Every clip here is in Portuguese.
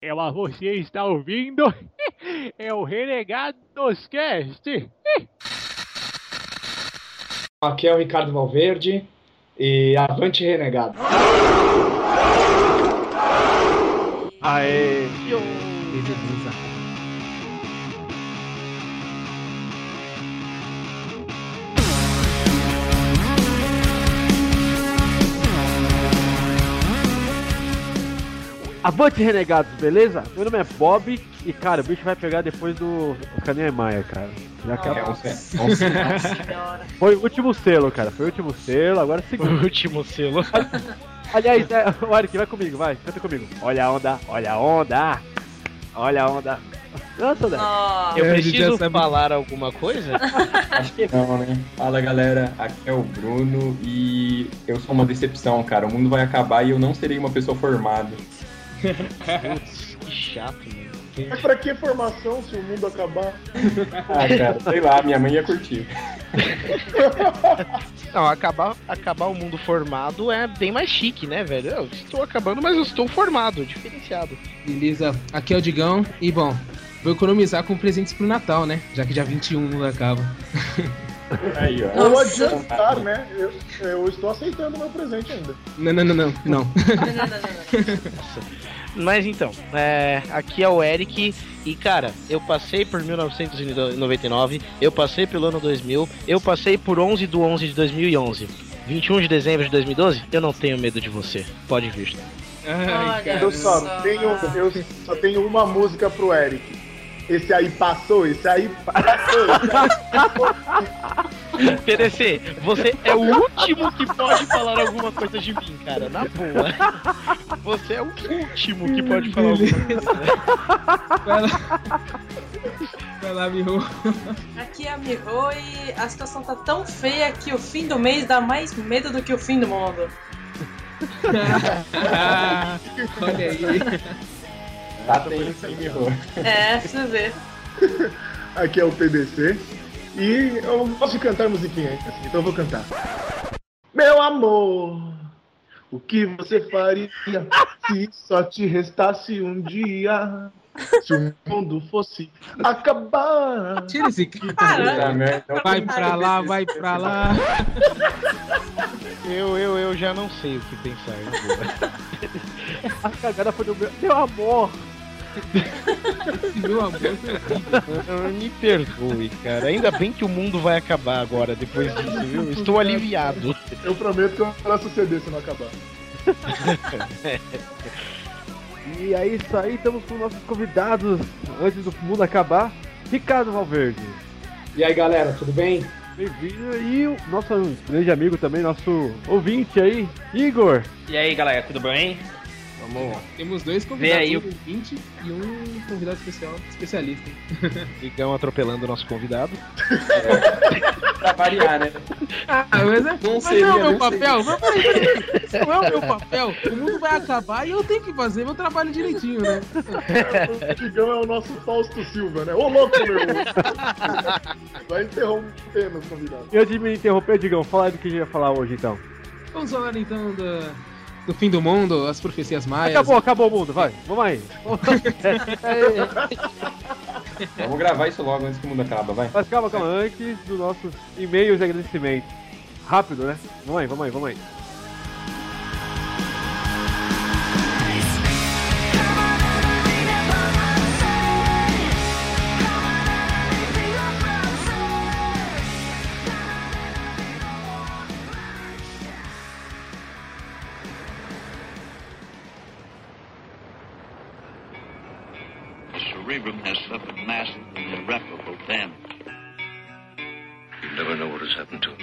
Ela, você está ouvindo? É o Renegados Cast. Aqui é o Ricardo Valverde e avante renegado. Aê! Beleza. Avante, renegados, beleza? Meu nome é Bob e, cara, o bicho vai pegar depois do Oscar Maia, cara. Já que É um, Senhora. Foi o último selo, cara. Foi o último selo, agora é o último selo. Aliás, é, o Eric, vai comigo, vai, canta comigo. Olha a onda, olha a onda. Olha a onda. Nossa. Nossa. Eu É, preciso sabe- falar alguma coisa? Acho que não, né? Fala galera, aqui é o Bruno e eu sou uma decepção, cara. O mundo vai acabar e eu não serei uma pessoa formada. Putz, que chato, mano. Mas pra que formação se o mundo acabar? Ah, cara, sei lá, minha mãe ia curtir. Não, acabar, acabar o mundo formado é bem mais chique, né, velho? Eu estou acabando, mas eu estou formado, diferenciado. Beleza. Aqui é o Digão. E bom, vou economizar com presentes pro Natal, né? Já que dia 21 não acaba. Aí, ó. Ou adiantar, né? Eu, eu estou aceitando meu presente ainda. Não, não, não, não. não. Não, não, não. Mas então, é, aqui é o Eric e cara, eu passei por 1999, eu passei pelo ano 2000, eu passei por 11 do 11 de 2011. 21 de dezembro de 2012, eu não tenho medo de você. Pode vir. Ai. Eu Só. tenho, eu só tenho uma música pro Eric. Esse aí passou, esse aí passou. PDC, você é o último que pode falar alguma coisa de mim, cara, na boa. Você é o último que pode falar alguma coisa. Vai lá. Vai lá, Miho. Aqui é a Miho e a situação tá tão feia que o fim do mês dá mais medo do que o fim do mundo. Olha aí. Tá tenso, hein, Miho? É, você ver. Aqui é o PDC. E eu gosto de cantar musiquinha, assim, então eu vou cantar. Meu amor, o que você faria se só te restasse um dia? Se o mundo fosse acabar. Tira esse. Caramba. Puta merda, eu Vai pra lá, vai pra lá. Eu, eu, eu já não sei o que pensar. A cagada foi do meu. Meu amor! Esse meu amor. Me perdoe, cara. Ainda bem que o mundo vai acabar agora, depois disso, viu? Estou aliviado. Eu prometo que eu faço CD se não acabar. E é isso aí, estamos com nossos convidados antes do mundo acabar. Ricardo Valverde. E aí, galera, tudo bem? Bem-vindo. E o nosso grande amigo também, nosso ouvinte aí, Igor. E aí, galera, tudo bem? Vamos. Temos dois convidados, aí um ouvinte e um convidado especial, especialista. Ligão atropelando o nosso convidado. Pra variar, né? Ah, mas, é, Não mas seria, não é o meu não papel. Mas Isso não é o meu papel. O mundo vai acabar e eu tenho que fazer meu trabalho direitinho, né? O Digão é o nosso Fausto Silva, né? Ô louco, meu! Vai interromper nos convidados. E antes de me interromper, Digão, fala do que a gente vai falar hoje então. Vamos falar então do, do fim do mundo, as profecias maias. Acabou, acabou o mundo, vai, vamos aí. Vamos gravar isso logo antes que o mundo acaba, vai. Mas calma, calma, antes dos nossos e-mails de agradecimento. Rápido, né? Vamos aí, vamos aí, vamos aí. Has happened to him.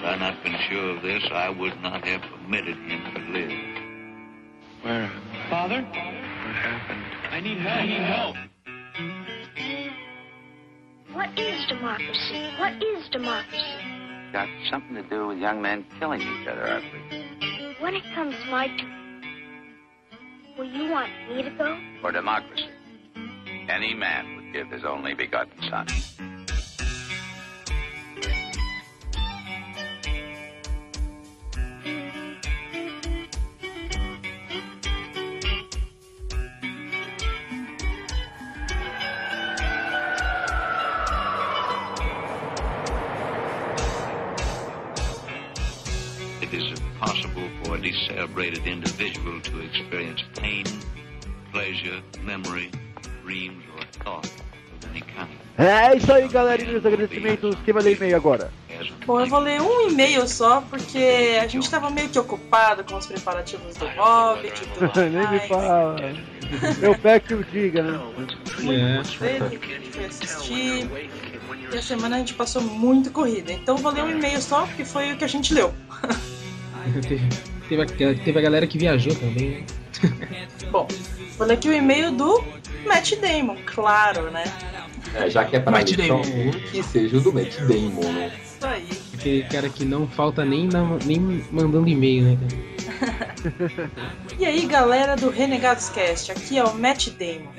Had I not been sure of this, I would not have permitted him to live. Where? Father, What happened? I need help. I need help. What is democracy? What is democracy? Got something to do with young men killing each other, I believe. When it comes my turn, will you want me to go? For democracy, any man would give his only begotten son. É isso aí, galerinha. Os agradecimentos. Quem vai ler e-mail agora? Bom, eu vou ler um e-mail só, porque a gente tava meio que ocupado com os preparativos do Hobbit e tudo Nem me mais. fala. Meu pé que o diga, né? Muito dele, que foi assistir. E a semana a gente passou muito corrida. Então eu vou ler um e-mail só, porque foi o que a gente leu. teve, teve, a, teve a galera que viajou também, né? Bom, vou ler aqui o e-mail do Matt Damon, claro, né? É, já que é pra Matt Damon. um, que seja o do Matt Damon, né? Isso aí. Aquele cara que não falta nem, na- nem mandando e-mail, né, cara? E aí, galera do Renegados Cast, aqui é o Matt Damon.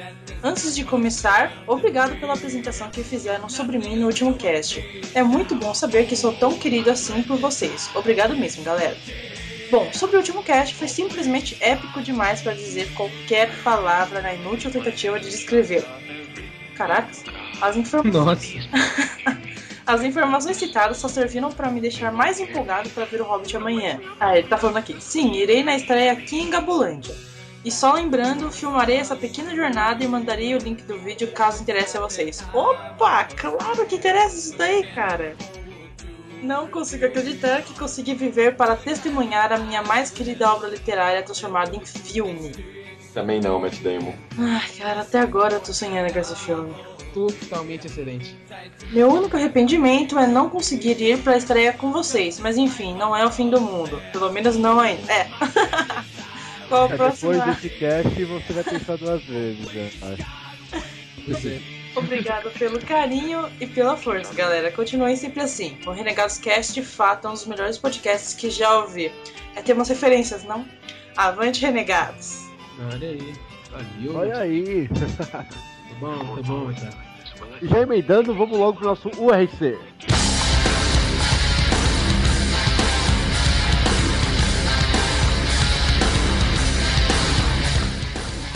Antes de começar, obrigado pela apresentação que fizeram sobre mim no último cast. É muito bom saber que sou tão querido assim por vocês. Obrigado mesmo, galera. Bom, sobre o último cast, foi simplesmente épico demais para dizer qualquer palavra na inútil tentativa de descrevê-lo. Caracas, as informações. Nossa. As informações citadas só serviram para me deixar mais empolgado para ver o Hobbit amanhã. Ah, ele tá falando aqui. Sim, irei na estreia aqui em Gabulândia. E só lembrando, filmarei essa pequena jornada e mandarei o link do vídeo caso interesse a vocês. Opa, claro que interessa isso daí, cara. Não consigo acreditar que consegui viver para testemunhar a minha mais querida obra literária transformada em filme. Também não, Matt Damon. Ai, cara, até agora eu tô sonhando com esse filme. Totalmente excelente. Meu único arrependimento é não conseguir ir pra estreia com vocês, mas enfim, não é o fim do mundo. Pelo menos não ainda. É. Qual É? Depois desse cast você vai pensar duas vezes, né? Pelo carinho e pela força, galera. Continuem sempre assim. O Renegados Cast, de fato, é um dos melhores podcasts que já ouvi. É ter umas referências, não? Avante, Renegados! Olha aí. Valeu. Olha aí. Tá bom, tá bom, cara. E já emendando, vamos logo pro nosso URC.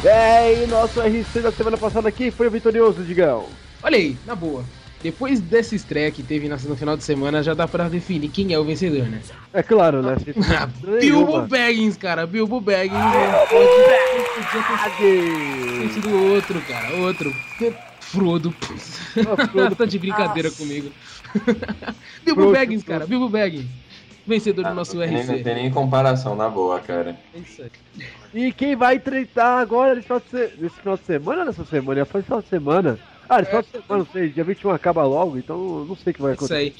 É, e nosso RC da semana passada aqui foi o vitorioso, Digão. Olha aí, na boa. Depois dessa estreia que teve no final de semana, já dá pra definir quem é o vencedor, né? É claro, né? Dúvida Bilbo. Baggins, cara. Bilbo Baggins. Pode, podia ter ter sido outro, cara. Outro. Frodo. Frodo. tá de brincadeira comigo. Bilbo Frodo, Baggins, cara. Bilbo Baggins. Vencedor do nosso tem, não RC. tem nem comparação, na boa, cara. É isso aí. E quem vai treinar agora nesse final de, se... nesse final de semana ou nessa semana? Foi final de semana. Ah, nesse final de semana, não sei. Dia 21 acaba logo, então não sei o que vai É Isso acontecer. aí.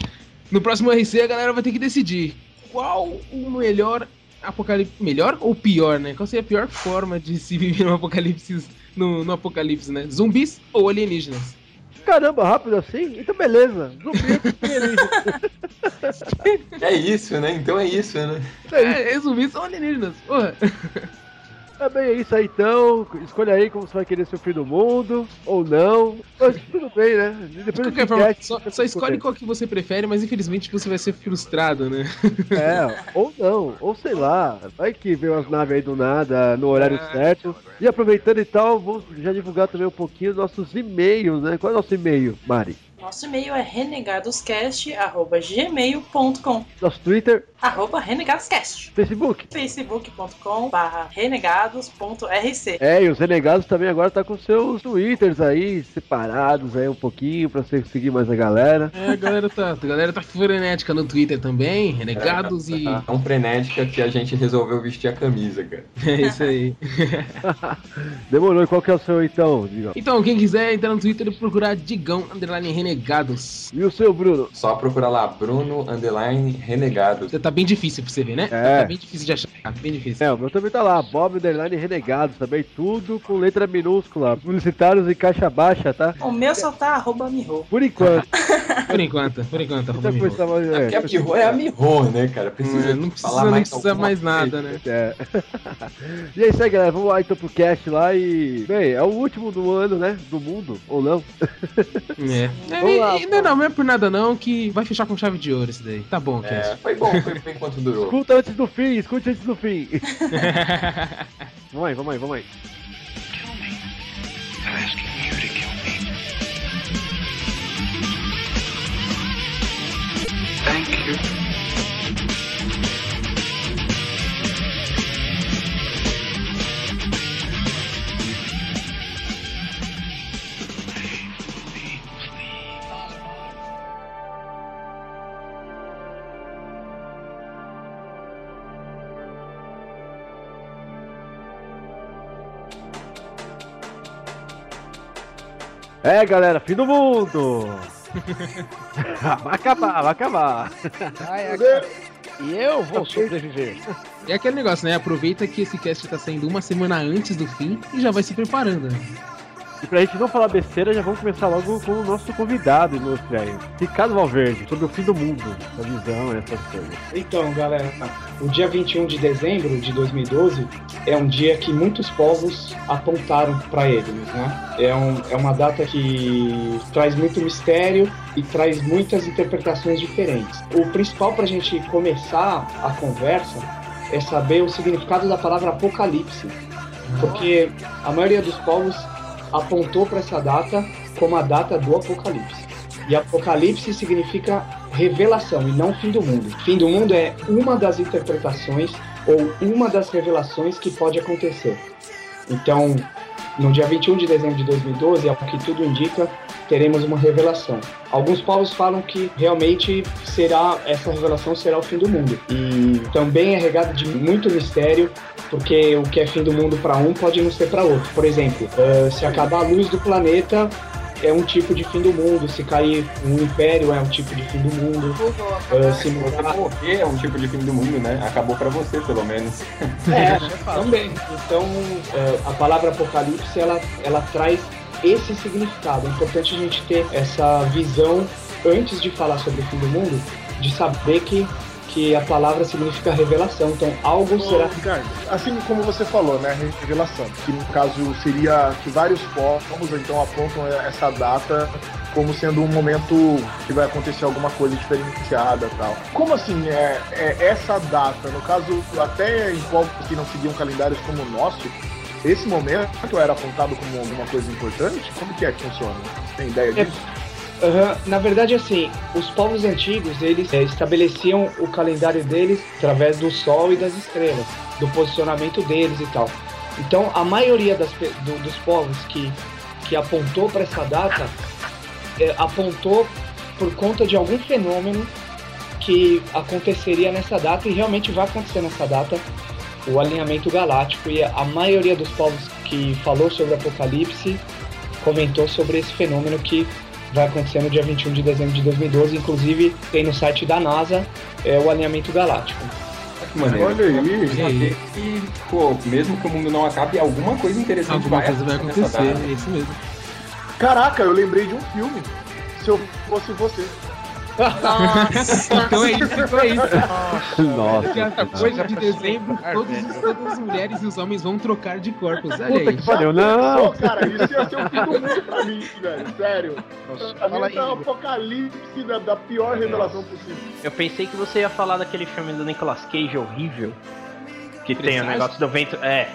No próximo RC a galera vai ter que decidir qual o melhor apocalipse. Melhor ou pior, né? Qual seria a pior forma de se viver no apocalipse, no, no apocalipse, né? Zumbis ou alienígenas? Caramba, rápido assim? Então beleza. Zumbi É isso, né? Então é isso, né? É, é zumbis ou alienígenas? Porra. É bem, é isso aí então. Escolha aí como você vai querer ser o fim do mundo, ou não. Mas tudo bem, né? De Depois desse forma, cast, só, só escolhe qual que você prefere, mas infelizmente você vai ser frustrado, né? É, ou não, ou sei lá. Vai que vem umas naves aí do nada, no horário É. certo. E aproveitando e tal, vou já divulgar também um pouquinho nossos e-mails, né? Qual é o nosso e-mail, Mari? Nosso e-mail é renegadoscast.gmail.com Nosso Twitter, arroba renegadoscast Facebook. facebook.com barra renegados.rc É, e os renegados também agora tá com seus twitters aí, separados aí um pouquinho, pra você seguir mais a galera. É, a galera tá, a galera tá frenética no Twitter também, renegados e. Tá tão frenética que a gente resolveu vestir a camisa, cara. É isso aí. Demorou, e qual que é o seu então, Digão? Então, quem quiser entrar no Twitter e procurar Digão Underline Renegados. E o seu, Bruno? Só procurar lá, Bruno Underline Renegados. Tá bem difícil pra você ver, né? É. Tá bem difícil de achar, bem difícil. É, o meu também tá lá, Bob Underline Renegados, também tudo com letra minúscula, publicitários em caixa baixa, tá? O meu só tá arroba mirro. Por enquanto. Por enquanto, por enquanto, arroba Miho. coisa mais- É porque a Miho é a Miho, né, cara? Precisa É, não precisa, falar não mais precisa mais coisa. nada, né? É. e é isso aí, galera. Vamos lá então pro cast lá e. Bem, é o último do ano, né? Do mundo, ou não? É. É, E, e não, não, não é por nada não que vai fechar com chave de ouro esse daí. Tá bom, É, Cast. foi bom, foi bem enquanto durou. Escuta antes do fim, escute antes do fim. vamos aí, vamos aí, vamos aí. I'm asking you to kill me. Thank you. É, galera, fim do mundo! vai acabar, vai acabar. E eu vou sobreviver. É aquele negócio, né? Aproveita que esse cast tá saindo uma semana antes do fim e já vai se preparando. E pra gente não falar besteira, já vamos começar logo com o nosso convidado ilustre aí. Ricardo Valverde, sobre o fim do mundo, a visão, essas coisas. Então, galera, o dia 21 de dezembro de 2012 é um dia que muitos povos apontaram para ele, né? É, um, é uma data que traz muito mistério e traz muitas interpretações diferentes. O principal para a gente começar a conversa é saber o significado da palavra apocalipse, porque a maioria dos povos apontou para essa data como a data do apocalipse. E apocalipse significa revelação e não fim do mundo. Fim do mundo é uma das interpretações ou uma das revelações que pode acontecer. Então, no dia 21 de dezembro de 2012, ao que tudo indica, teremos uma revelação. Alguns povos falam que realmente será essa revelação será o fim do mundo. E também é regado de muito mistério, porque o que é fim do mundo para um pode não ser para outro. Por exemplo, eh, se acabar a luz do planeta, é um tipo de fim do mundo. Se cair um império, é um tipo de fim do mundo. Eh, se morrer é um tipo de fim do mundo, né? Acabou pra você, pelo menos. É, também. Então, é, a palavra apocalipse, ela, ela traz esse significado. É importante a gente ter essa visão, antes de falar sobre o fim do mundo, de saber que, que a palavra significa revelação. Então, algo Ô, será... Ricardo, assim como você falou, né, revelação, que no caso seria que vários povos então apontam essa data como sendo um momento que vai acontecer alguma coisa diferenciada tal. Como assim é, é essa data? No caso, até em povos que não seguiam calendários como o nosso, esse momento era apontado como alguma coisa importante? Como que é que funciona? Tem ideia É, disso? Aham, Na verdade, assim, os povos antigos, eles é, estabeleciam o calendário deles através do sol e das estrelas, do posicionamento deles e tal. Então, a maioria das do- dos povos que, que apontou para essa data, é, apontou por conta de algum fenômeno que aconteceria nessa data e realmente vai acontecer nessa data o alinhamento galáctico e a maioria dos povos que falou sobre o Apocalipse comentou sobre esse fenômeno que vai acontecer no dia 21 de dezembro de 2012, inclusive tem no site da NASA é, o alinhamento galáctico. Maneiro. Olha aí. Que, pô, mesmo que o mundo não acabe, alguma coisa interessante Alguma vai coisa vai acontecer, é isso mesmo. Caraca, eu lembrei de um filme. Se eu fosse você. Então é isso, então é isso. Nossa. Senhora. 8 de dezembro, todos, os- todas as mulheres e os homens vão trocar de corpos. Olha Puta aí. que pariu, não! Pô, cara, isso ia ser o fim do mundo pra mim, velho. Sério. Pra mim Fala isso é um aí. apocalipse da, da pior revelação possível. Eu pensei que você ia falar daquele filme do Nicolas Cage horrível. Que tem o Presságio? negócio do vento. É.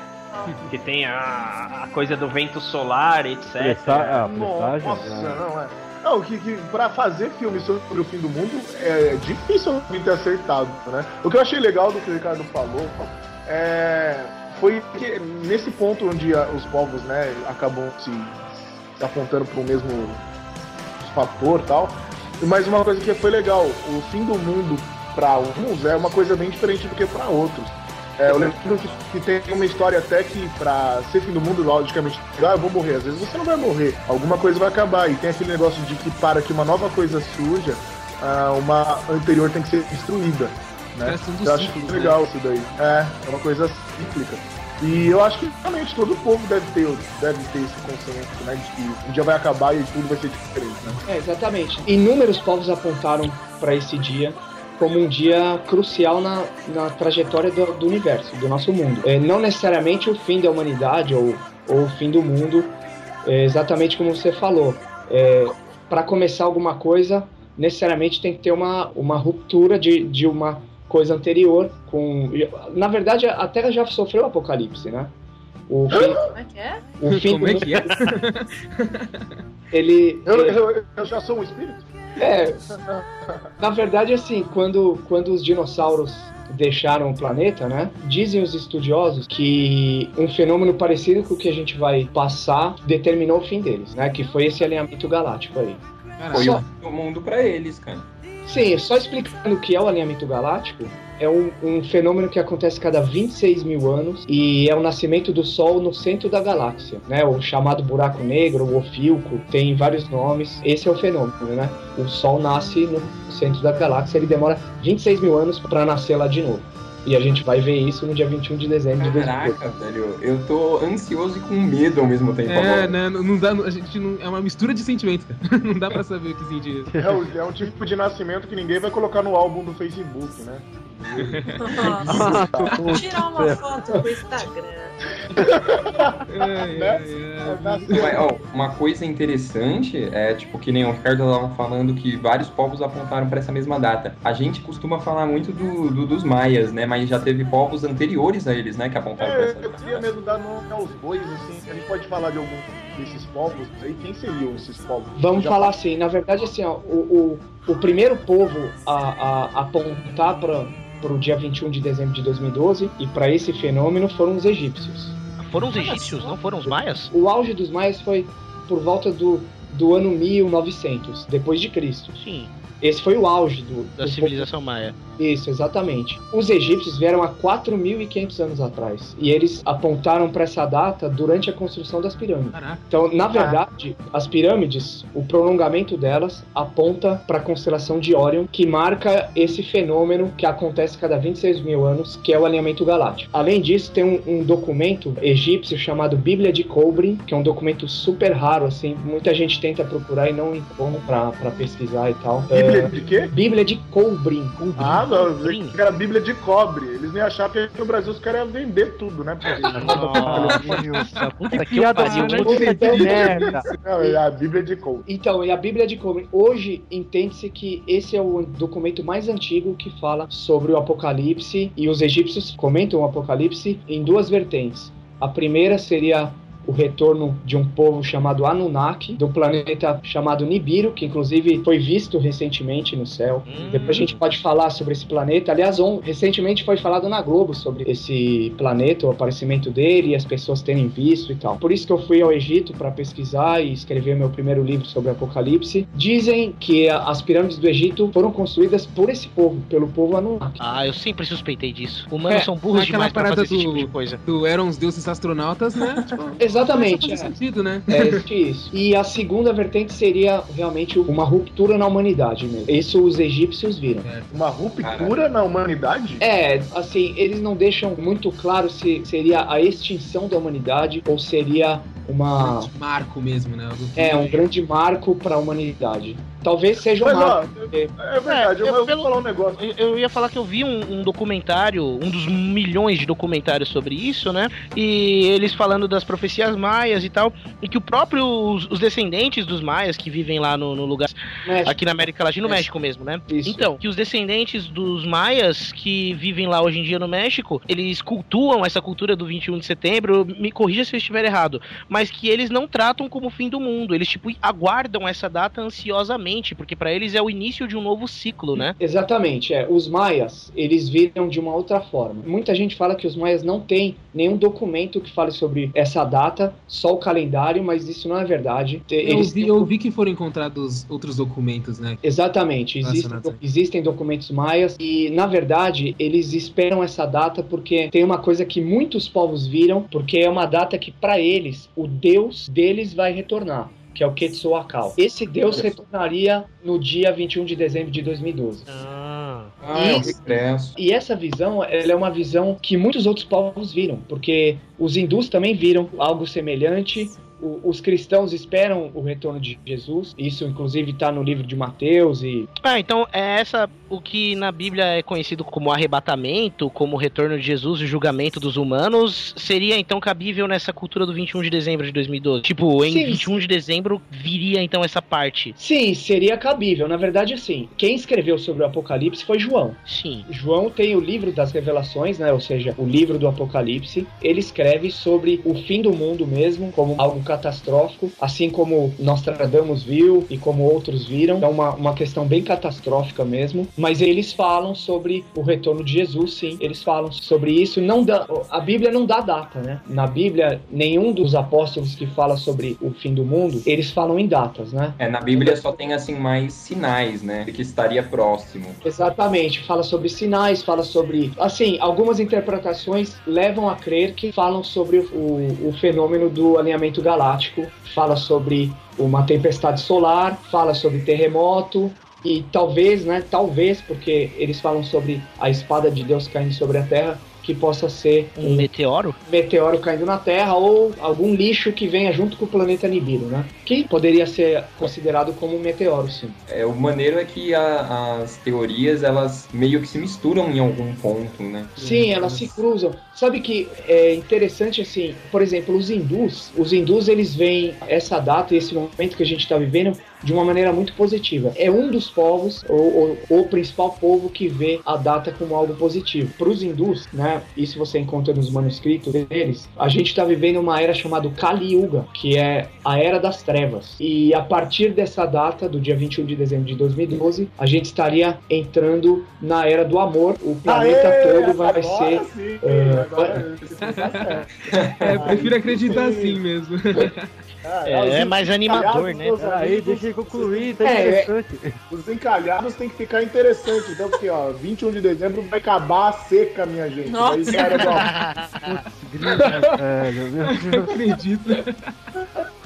Que tem a, a coisa do vento solar, etc. Pressa- ah, presságio? Nossa, Ah. não é. Não, que, que pra fazer filme sobre o fim do mundo é difícil alguém ter acertado, né? O que eu achei legal do que o Ricardo falou é, foi que nesse ponto onde os povos, né, acabam se, se apontando para o mesmo fator tal. Mas uma coisa que foi legal, o fim do mundo para uns é uma coisa bem diferente do que para outros. É, eu lembro que, que tem uma história até que pra ser fim do mundo, logicamente, ah, eu vou morrer. Às vezes você não vai morrer, alguma coisa vai acabar. E tem aquele negócio de que para que uma nova coisa surja, ah, uma anterior tem que ser destruída. Né? Dos Eu acho que né? legal isso daí. É, é uma coisa cíclica. E eu acho que realmente todo povo deve ter, deve ter esse consenso, né? De que um dia vai acabar e tudo vai ser diferente, né? É, exatamente. Inúmeros povos apontaram para esse dia como um dia crucial na, na trajetória do, do universo, do nosso mundo. É, não necessariamente o fim da humanidade ou, ou o fim do mundo, é, exatamente como você falou. para começar alguma coisa, necessariamente tem que ter uma, uma ruptura de, de uma coisa anterior. Com, na verdade, a Terra já sofreu apocalipse, né? O fim, Como é que é? o fim Como do é que é? ele, Eu, ele- eu, eu já sou um espírito? É, na verdade, assim, quando, quando os dinossauros deixaram o planeta, né? Dizem os estudiosos que um fenômeno parecido com o que a gente vai passar determinou o fim deles, né? Que foi esse alinhamento galáctico aí. Cara, Foi o mundo pra eles, cara. Sim, só explicando o que é o alinhamento galáctico, é um, um, fenômeno que acontece cada 26 mil anos e é o nascimento do Sol no centro da galáxia, né? O chamado buraco negro, o Ofilco, tem vários nomes. Esse é o fenômeno, né? O Sol nasce no centro da galáxia, ele demora 26 mil anos para nascer lá de novo. E a gente vai ver isso no dia 21 de dezembro Caraca, de 2012. velho, eu tô ansioso e com medo ao mesmo tempo. É, né? Não dá, a gente não, é uma mistura de sentimentos, cara. Não dá pra saber o que sentir. É, é um tipo de nascimento que ninguém vai colocar no álbum do Facebook, né? Tirar uma foto pro Instagram. Mas, ó, uma coisa interessante é, tipo, que nem o Ricardo estava falando que vários povos apontaram para essa mesma data. A gente costuma falar muito do, do, dos maias, né? Mas já teve povos anteriores a eles, né? Que apontaram é, para essa Eu queria mesmo dar nome aos bois, assim. A gente pode falar de algum desses povos aí. Quem seriam esses povos? Vamos já falar assim. Na verdade, assim, ó, o, o, o primeiro povo a, a apontar para para o dia 21 de dezembro de 2012 e para esse fenômeno foram os egípcios. Foram os egípcios, não foram os maias? O auge dos maias foi por volta do, do ano 1900, depois de Cristo. Sim. Esse foi o auge do, da do civilização maia. Isso, exatamente. Os egípcios vieram há 4.500 anos atrás e eles apontaram para essa data durante a construção das pirâmides. Caraca. Então, na verdade, as pirâmides, o prolongamento delas aponta para a constelação de Órion, que marca esse fenômeno que acontece cada 26 mil anos, que é o alinhamento galáctico. Além disso, tem um, um documento egípcio chamado Bíblia de Coubrin, que é um documento super raro, assim, muita gente tenta procurar e não encontra para pesquisar e tal. Bíblia de quê? Bíblia de Coubrin. Ah, não, que era Bíblia de cobre. Eles nem achavam que no Brasil os caras iam vender tudo, né? Nossa, puta que piada pariu. puta de merda. Não, é a Bíblia de cobre. Então, e a Bíblia de Cobre, hoje entende-se que esse é o documento mais antigo que fala sobre o Apocalipse e os egípcios comentam o Apocalipse em duas vertentes. A primeira seria o retorno de um povo chamado Anunnaki, do planeta chamado Nibiru, que inclusive foi visto recentemente no céu. Hum. Depois a gente pode falar sobre esse planeta. Aliás, on, recentemente foi falado na Globo sobre esse planeta, o aparecimento dele e as pessoas terem visto e tal. Por isso que eu fui ao Egito para pesquisar e escrever meu primeiro livro sobre Apocalipse. Dizem que as pirâmides do Egito foram construídas por esse povo, pelo povo Anunnaki. Ah, eu sempre suspeitei disso. Humanos É, são burros demais parada fazer esse do- tipo de coisa. Tu eram os deuses astronautas, né? Tipo, Exatamente. faz é. sentido, né? É existe isso. E a segunda vertente seria realmente uma ruptura na humanidade mesmo. Isso os egípcios viram. Uma ruptura na humanidade? É, assim, eles não deixam muito claro se seria a extinção da humanidade ou seria uma. Marco mesmo, né? É, um grande marco para a humanidade. Talvez seja um Mas, ó, marco. é verdade, eu, eu- eu vou pelo- falar um negócio. Eu, eu ia falar que eu vi um, um documentário, um dos milhões de documentários sobre isso, né? E eles falando das profecias maias e tal, e que o próprio os, os descendentes dos maias que vivem lá no, no lugar México. aqui na América Latina, no México. México mesmo, né? Isso. Então, que os descendentes dos maias que vivem lá hoje em dia no México, eles cultuam essa cultura do 21 de setembro, me corrija se eu estiver errado, mas que eles não tratam como o fim do mundo, eles tipo aguardam essa data ansiosamente, porque pra eles é o início de um novo ciclo, né? Exatamente, é. Os maias, eles viram de uma outra forma. Muita gente fala que os maias não têm nenhum documento que fale sobre essa data, só o calendário, mas isso não é verdade. Te- Eu Eles vi, eu vi que foram encontrados outros documentos, né? Exatamente, existem, Relacionados a- existem documentos maias e, na verdade, eles esperam essa data porque tem uma coisa que muitos povos viram, porque é uma data que, para eles, o deus deles vai retornar. Que é o Quetzalcoatl. Esse deus retornaria no dia 21 de dezembro de 2012. Ah. Ah, é o Isso. regresso. E essa visão, ela é uma visão que muitos outros povos viram, porque os hindus também viram algo semelhante. O- os cristãos esperam o retorno de Jesus. Isso, inclusive, está no livro de Mateus e Ah, então é essa o que na Bíblia é conhecido como arrebatamento, como o retorno de Jesus e o julgamento dos humanos, seria então cabível nessa cultura do 21 de dezembro de 2012? Tipo, em Sim. 21 de dezembro viria então essa parte. Sim, seria cabível. Na verdade, assim, quem escreveu sobre o Apocalipse foi João. Sim. João tem o livro das revelações, né? Ou seja, o livro do Apocalipse. Ele escreve sobre o fim do mundo mesmo, como algo catastrófico, assim como Nostradamus viu e como outros viram. É uma, uma questão bem catastrófica mesmo. Mas eles falam sobre o retorno de Jesus, sim. Eles falam sobre isso. Não dá, a Bíblia não dá data, né? Na Bíblia, nenhum dos apóstolos que fala sobre o fim do mundo, eles falam em datas, né? É, na Bíblia só tem assim mais sinais, né? De que estaria próximo. Exatamente, fala sobre sinais, fala sobre. Assim, algumas interpretações levam a crer que falam sobre o, o fenômeno do alinhamento galáctico, fala sobre uma tempestade solar, fala sobre terremoto, e talvez, né, talvez, porque eles falam sobre a espada de Deus caindo sobre a terra, que possa ser Um meteoro? meteoro caindo na Terra ou algum lixo que venha junto com o planeta Nibiru, né? Que poderia ser considerado como um meteoro, sim. É, o maneiro é que a- as teorias, elas meio que se misturam em algum ponto, né? Sim, elas se cruzam. Sabe que é interessante assim, por exemplo, os hindus, os hindus eles veem essa data e esse momento que a gente está vivendo de uma maneira muito positiva. É um dos povos, ou, ou o principal povo que vê a data como algo positivo. Para os hindus, né, isso você encontra nos manuscritos deles, a gente está vivendo uma era chamada Kali Yuga, que é a era das trevas. E a partir dessa data, do dia 21 de dezembro de 2012, a gente estaria entrando na era do amor. O planeta Aê, todo vai ser sim, é, agora. É, prefiro acreditar Sim. assim mesmo. É, os mais animador, né? amigos, deixa ele concluir, tá É, é. interessante. Os encalhados tem que ficar interessante. Então, porque, ó, 21 de dezembro vai acabar a seca, minha gente. Nossa. Aí, cara, ó, Grita, velho, meu Deus. Não acredito.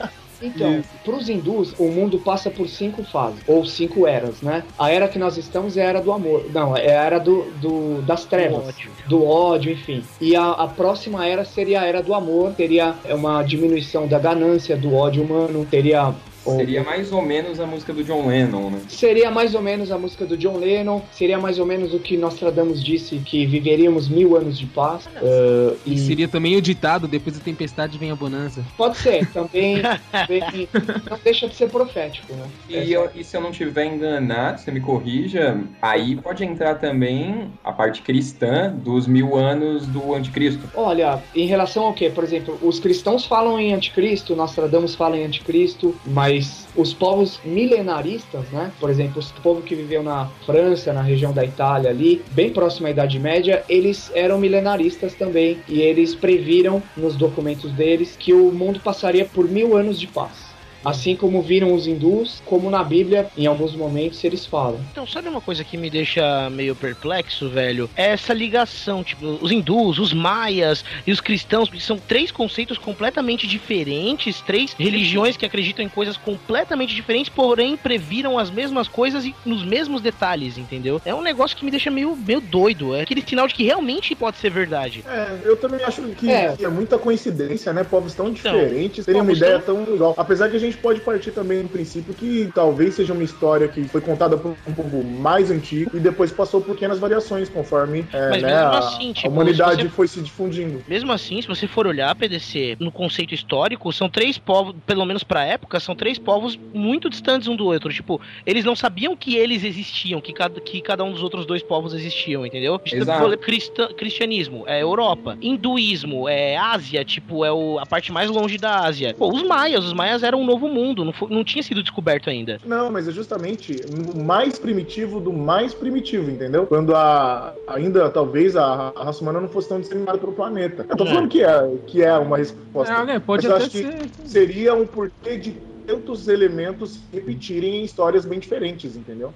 Então, para os hindus, o mundo passa por cinco fases, ou cinco eras, né? A era que nós estamos é a era do amor. Não, é a era do, do- das trevas. Do ódio. Do ódio, enfim. E a, a próxima era seria a era do amor, teria uma diminuição da ganância, do ódio humano, teria. Seria mais ou menos a música do John Lennon, né? Seria mais ou menos a música do John Lennon, seria mais ou menos o que Nostradamus disse, que viveríamos mil anos de paz. uh, E e seria também o ditado, depois da tempestade vem a bonança. pode ser, também, também não deixa de ser profético, né? E, eu- e se eu não tiver enganado, você me corrija, aí pode entrar também a parte cristã dos mil anos do anticristo. Olha, em relação ao que? Por exemplo, os cristãos falam em anticristo, Nostradamus fala em anticristo, mas os povos milenaristas, né? Por exemplo, os povos que viveu na França, na região da Itália ali, bem próximo à Idade Média, eles eram milenaristas também e eles previram nos documentos deles que o mundo passaria por mil anos de paz. Assim como viram os hindus, como na Bíblia, em alguns momentos eles falam. Então, sabe uma coisa que me deixa meio perplexo, velho? É essa ligação, tipo, os hindus, os maias e os cristãos, porque são três conceitos completamente diferentes, três religiões que acreditam em coisas completamente diferentes, porém previram as mesmas coisas e nos mesmos detalhes, entendeu? É um negócio que me deixa meio, meio doido. É aquele sinal de que realmente pode ser verdade. É, eu também acho que É. que é, muita coincidência, né? Povos tão Então, diferentes, terem uma ideia tão igual. Apesar que a gente pode partir também do princípio que talvez seja uma história que foi contada por um povo mais antigo e depois passou por pequenas variações conforme é, Mas né, mesmo a, assim, a tipo, humanidade se você- foi se difundindo. Mesmo assim, se você for olhar PDC no conceito histórico, são três povos, pelo menos pra época, são três povos muito distantes um do outro. Tipo, eles não sabiam que eles existiam, que cada, que cada um dos outros dois povos existiam, entendeu? Exato. Cristã- cristianismo é Europa, hinduísmo é Ásia, tipo, é o- a parte mais longe da Ásia. Pô, os maias, os maias eram um novo mundo, não, fo- não tinha sido descoberto ainda. Não, mas é justamente o mais primitivo do mais primitivo, entendeu? Quando a ainda talvez a, a raça humana não fosse tão disseminada pelo planeta. Eu tô É. falando que é, que é uma resposta. Ah, né, pode Mas eu até acho que ser. seria um porquê de tantos elementos se repetirem em histórias bem diferentes, entendeu?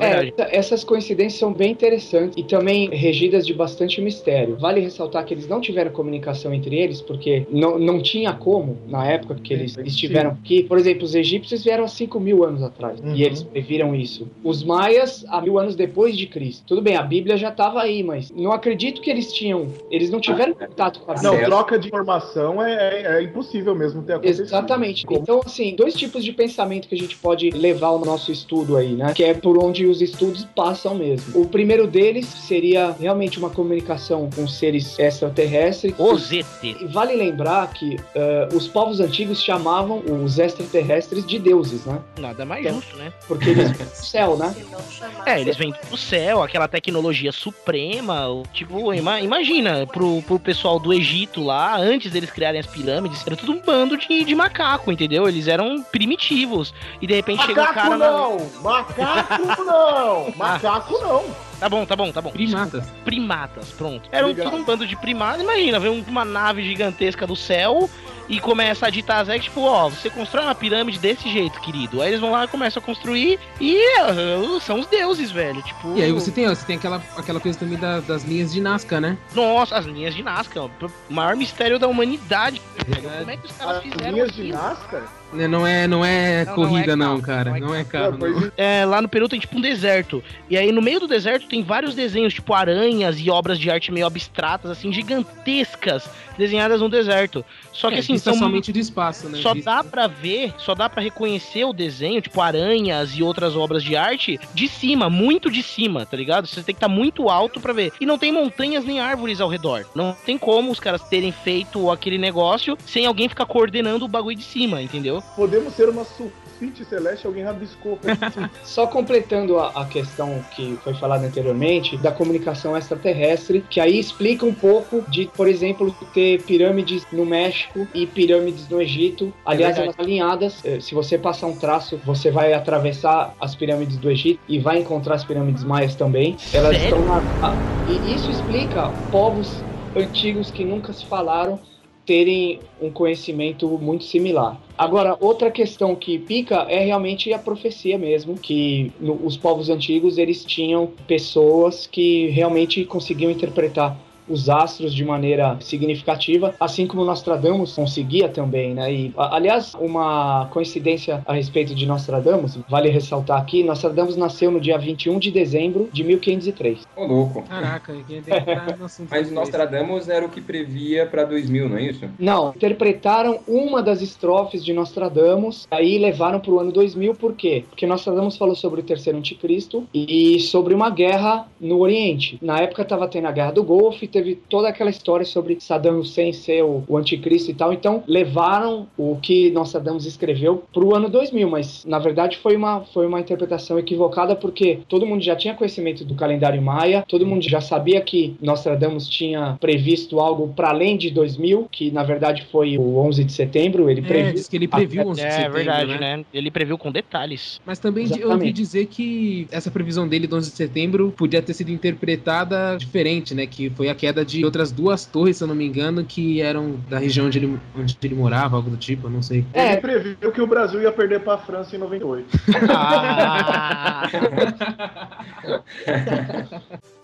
É É, essas coincidências são bem interessantes e também regidas de bastante mistério. Vale ressaltar que eles não tiveram comunicação entre eles, porque não, não tinha como, na época que eles estiveram aqui. Por exemplo, os egípcios vieram há 5 mil anos atrás Uhum. e eles previram isso. Os maias, há mil anos depois de Cristo. Tudo bem, a Bíblia já estava aí, mas não acredito que eles tinham. Eles não tiveram contato com a Bíblia. Não, troca de informação é, é- é impossível mesmo ter acontecido. Exatamente. Como- Então, assim, dois dois tipos de pensamento que a gente pode levar ao nosso estudo aí, né? Que é por onde os estudos passam mesmo. O primeiro deles seria realmente uma comunicação com seres extraterrestres. Os ET. E vale lembrar que eh, os povos antigos chamavam os extraterrestres de deuses, né? Nada mais Então, justo, né? Porque eles vêm do céu, né? É, eles vêm do céu, aquela tecnologia suprema. o- Tipo, ima- imagina, pro, pro pessoal do Egito lá, antes deles criarem as pirâmides, era tudo um bando de, de macaco, entendeu? Eles eram primitivos. E de repente chega um Macaco cara. na- não! Macaco não! Macaco não! Tá bom, tá bom, tá bom. Primatas. primatas, pronto. Era um, um bando de primatas. Imagina, vem um- uma nave gigantesca do céu e começa a ditar as regras, tipo, ó, você constrói uma pirâmide desse jeito, querido. Aí eles vão lá e começam a construir e uh, são os deuses, velho. Tipo. E aí você tem, ó, você tem aquela, aquela coisa também da- das linhas de Nazca, né? Nossa, as linhas de Nazca, ó, o maior mistério da humanidade. Como é que os caras As fizeram linhas de aquilo? Nascar? Né, Não é, não é Não, não corrida, é não, carro, cara. não é Não é Não, carro. não. É, lá no Peru tem tipo um deserto. E aí no meio do deserto tem vários desenhos, tipo aranhas e obras de arte meio abstratas, assim, gigantescas, desenhadas no deserto. Só que É, assim, vista são somente do espaço, né? Só Vista- dá pra ver, só dá pra reconhecer o desenho, tipo aranhas e outras obras de arte, de cima, muito de cima, tá ligado? Você tem que estar muito alto pra ver. E não tem montanhas nem árvores ao redor. Não tem como os caras terem feito aquele negócio sem alguém ficar coordenando o bagulho de cima, entendeu? Podemos ser uma sulfite celeste, alguém rabiscou. Só completando a, a questão que foi falada anteriormente da comunicação extraterrestre, que aí explica um pouco de, por exemplo, ter pirâmides no México e pirâmides no Egito. Aliás, verdade. elas alinhadas. Eh, Se você passar um traço, você vai atravessar as pirâmides do Egito e vai encontrar as pirâmides maias também. Elas Sério? estão na. a- e isso explica povos antigos que nunca se falaram terem um conhecimento muito similar. Agora, outra questão que pica é realmente a profecia mesmo, que no- os povos antigos eles tinham pessoas que realmente conseguiam interpretar os astros de maneira significativa, assim como Nostradamus conseguia também, né? E, aliás, uma coincidência a respeito de Nostradamus, vale ressaltar aqui, Nostradamus nasceu no dia 21 de dezembro de 1503. Ô, louco. Caraca, quem tem que entrar no assunto Mas. Nostradamus era o que previa pra 2000, não é isso? Não, interpretaram uma das estrofes de Nostradamus, aí levaram para o ano 2000, por quê? Porque Nostradamus falou sobre o terceiro anticristo e sobre uma guerra no Oriente. Na época estava tendo a guerra do Golfo, teve toda aquela história sobre Saddam Hussein ser o, o anticristo e tal, então levaram o que Nostradamus escreveu para o ano 2000, mas na verdade foi uma, foi uma interpretação equivocada, porque todo mundo já tinha conhecimento do calendário maia, todo mundo já sabia que Nostradamus tinha previsto algo para além de 2000, que na verdade foi o 11 de setembro, ele É, previu. diz que ele previu 11 de É setembro, verdade, né? né? Ele previu com detalhes. Mas também de- eu Exatamente. ouvi dizer que essa previsão dele do 11 de setembro podia ter sido interpretada diferente, né? Que foi a queda de outras duas torres, se eu não me engano, que eram da região onde ele, onde ele morava, algo do tipo, eu não sei. É. Ele previu que o Brasil ia perder pra França em 98. Ah,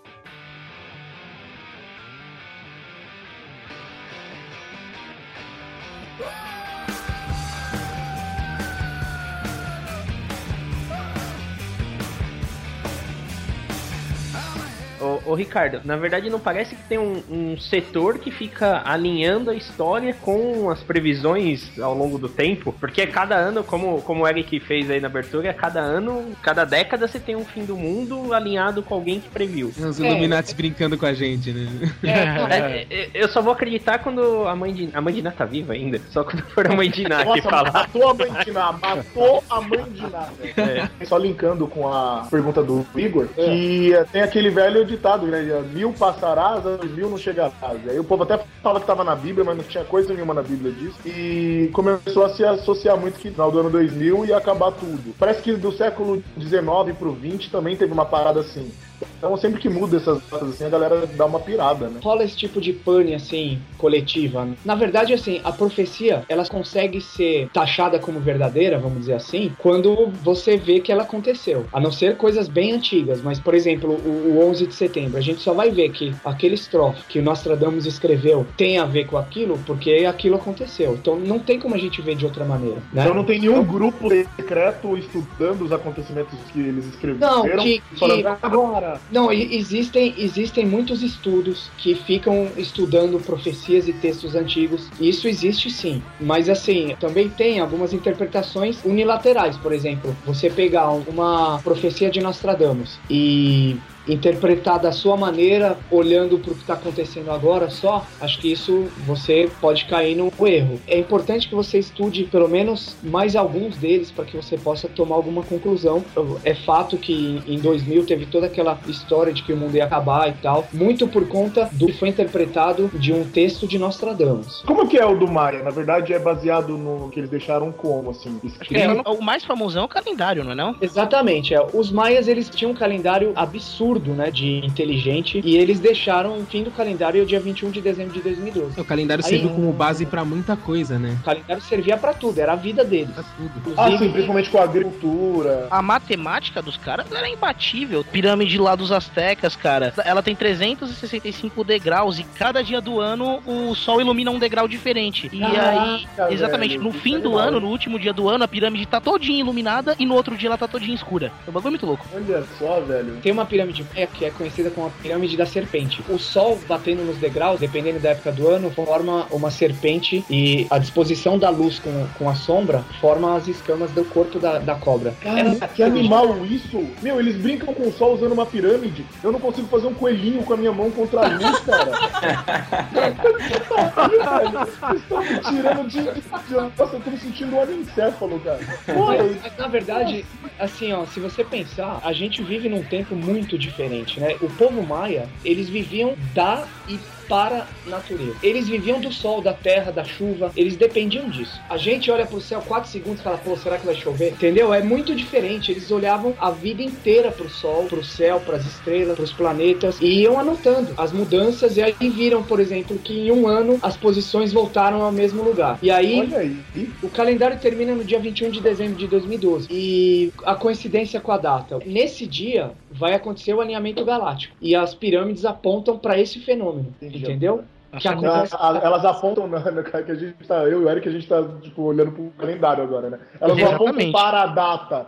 Ô, ô, Ricardo, na verdade não parece que tem um, um setor que fica alinhando a história com as previsões ao longo do tempo? Porque cada ano, como, como o Eric fez aí na abertura, cada ano, cada década você tem um fim do mundo alinhado com alguém que previu. Os Illuminati brincando com a gente, né? É, é, eu só vou acreditar quando a mãe de. A mãe de Ná tá viva ainda. Só quando for a mãe de Ná que Nossa, falar. matou a mãe de Ná, matou a mãe de Ná. É. Só linkando com a pergunta do Igor, que tem aquele velho ditado, né? Mil passarás, mil não chegarás. Aí o povo até fala que tava na Bíblia, mas não tinha coisa nenhuma na Bíblia disso. E começou a se associar muito que no final do ano 2000 ia acabar tudo. Parece que do século 19 pro 20 também teve uma parada assim. Então sempre que muda essas datas assim, a galera dá uma pirada, né? rola esse tipo de pane assim coletiva. Na verdade, assim, a profecia ela consegue ser taxada como verdadeira, vamos dizer assim, quando você vê que ela aconteceu. A não ser coisas bem antigas, mas por exemplo, o, o 11 de setembro, a gente só vai ver que aquele estrofe que o Nostradamus escreveu tem a ver com aquilo porque aquilo aconteceu. Então não tem como a gente ver de outra maneira, né? Então não tem nenhum grupo secreto estudando os acontecimentos que eles escreveram. Não, que- que- agora, Não, existem, existem muitos estudos que ficam estudando profecias e textos antigos. Isso existe sim. Mas assim, também tem algumas interpretações unilaterais. Por exemplo, você pegar um- uma profecia de Nostradamus e interpretar da sua maneira, olhando para o que está acontecendo agora só, acho que isso você pode cair no erro. É importante que você estude pelo menos mais alguns deles para que você possa tomar alguma conclusão. É fato que em 2000 teve toda aquela história de que o mundo ia acabar e tal, muito por conta do que foi interpretado de um texto de Nostradamus. Como que é o do Maia? Na verdade, é baseado no que eles deixaram como, assim, escrito. é, o mais famosão é o calendário, não é não? Exatamente, é. Os maias eles tinham um calendário absurdo, né, de inteligente, e eles deixaram o fim do calendário dia 21 de dezembro de 2012. O calendário Aí- serviu como base pra muita coisa, né? O calendário servia pra tudo, era a vida deles. Pra tudo. Ah, sim, principalmente com a agricultura. A matemática dos caras era imbatível. Pirâmide lá dos astecas, cara. Ela tem 365 degraus e cada dia do ano o sol ilumina um degrau diferente. E aí, Caraca, exatamente, velho, no isso fim é do animal. ano, no último dia do ano, a pirâmide tá todinha iluminada e no outro dia ela tá todinha escura. É um bagulho muito louco. Olha só, velho. Tem uma pirâmide maia que é conhecida como a pirâmide da serpente. O sol batendo nos degraus, dependendo da época do ano, forma uma serpente e a disposição da luz com, com a sombra forma as escamas do corpo da, da cobra. Cara, que animal isso! Meu, eles brincam com o sol usando uma pirâmide. Eu não consigo fazer um coelhinho com a minha mão contra a luz, cara. Vocês estão me tirando de, de. Nossa, eu tô me sentindo um anencéfalo, cara. Pô, Mas, mas, na verdade, assim, ó, se você pensar, a gente vive num tempo muito diferente, né? O povo maia, eles viviam da e para a natureza. Eles viviam do sol, da terra, da chuva, eles dependiam disso. A gente olha pro céu 4 segundos e fala, pô, será que vai chover? Entendeu? É muito diferente. Eles olhavam a vida inteira pro sol, pro céu, pras estrelas, pros planetas e iam anotando as mudanças e aí viram, por exemplo, que em um ano as posições voltaram ao mesmo lugar. E aí aí. O calendário termina no dia 21 de dezembro de 2012. E a coincidência com a data. Nesse dia vai acontecer o alinhamento galáctico. E as pirâmides apontam para esse fenômeno. Entendi. Entendeu? Que a- acontece. a- elas apontam na, na- que a gente tá, eu e o Eric, a gente tá tipo, olhando pro calendário agora, né? Elas não apontam Exatamente. para a data.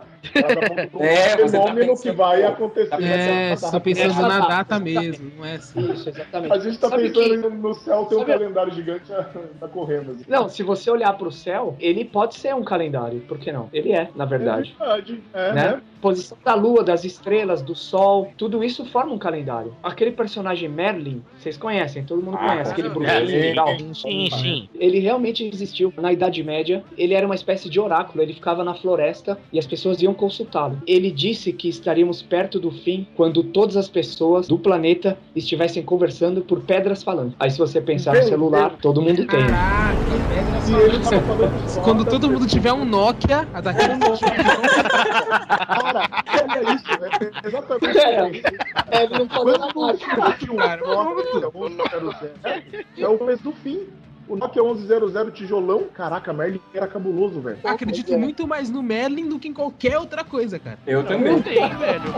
É, o você tá fenômeno que vai acontecer. É, só pensando na data, mesmo, não é assim. Isso, exatamente. A gente tá Sabe pensando que- no céu, tem um Sabe- calendário gigante tá correndo. Assim. Não, se você olhar para o céu, ele pode ser um calendário. Por que não? Ele é, na verdade. É verdade. É, né? né? Posição da lua, das estrelas, do sol, tudo isso forma um calendário. Aquele personagem Merlin, vocês conhecem, todo mundo Ah, conhece, aquele É, e tal. Sim, sim. Ele realmente existiu na Idade Média. Ele era uma espécie de oráculo. Ele ficava na floresta e as pessoas iam consultá-lo. Ele disse que estaríamos perto do fim quando todas as pessoas do planeta estivessem conversando por pedras falando. Aí, se você pensar no celular, todo mundo tem. Caraca, pedra Se ele tava falando. falando só, Quando todo mundo tiver um Nokia, a daquele Cara, olha isso, é exatamente É. É, ele não falou Quando nada. o Nokia Cara, 1100 é o começo do fim. O Nokia 1100 tijolão, caraca, Merlin era cabuloso, velho. Acredito muito mais no Merlin do que em qualquer outra coisa, cara. Eu também. Tem, velho.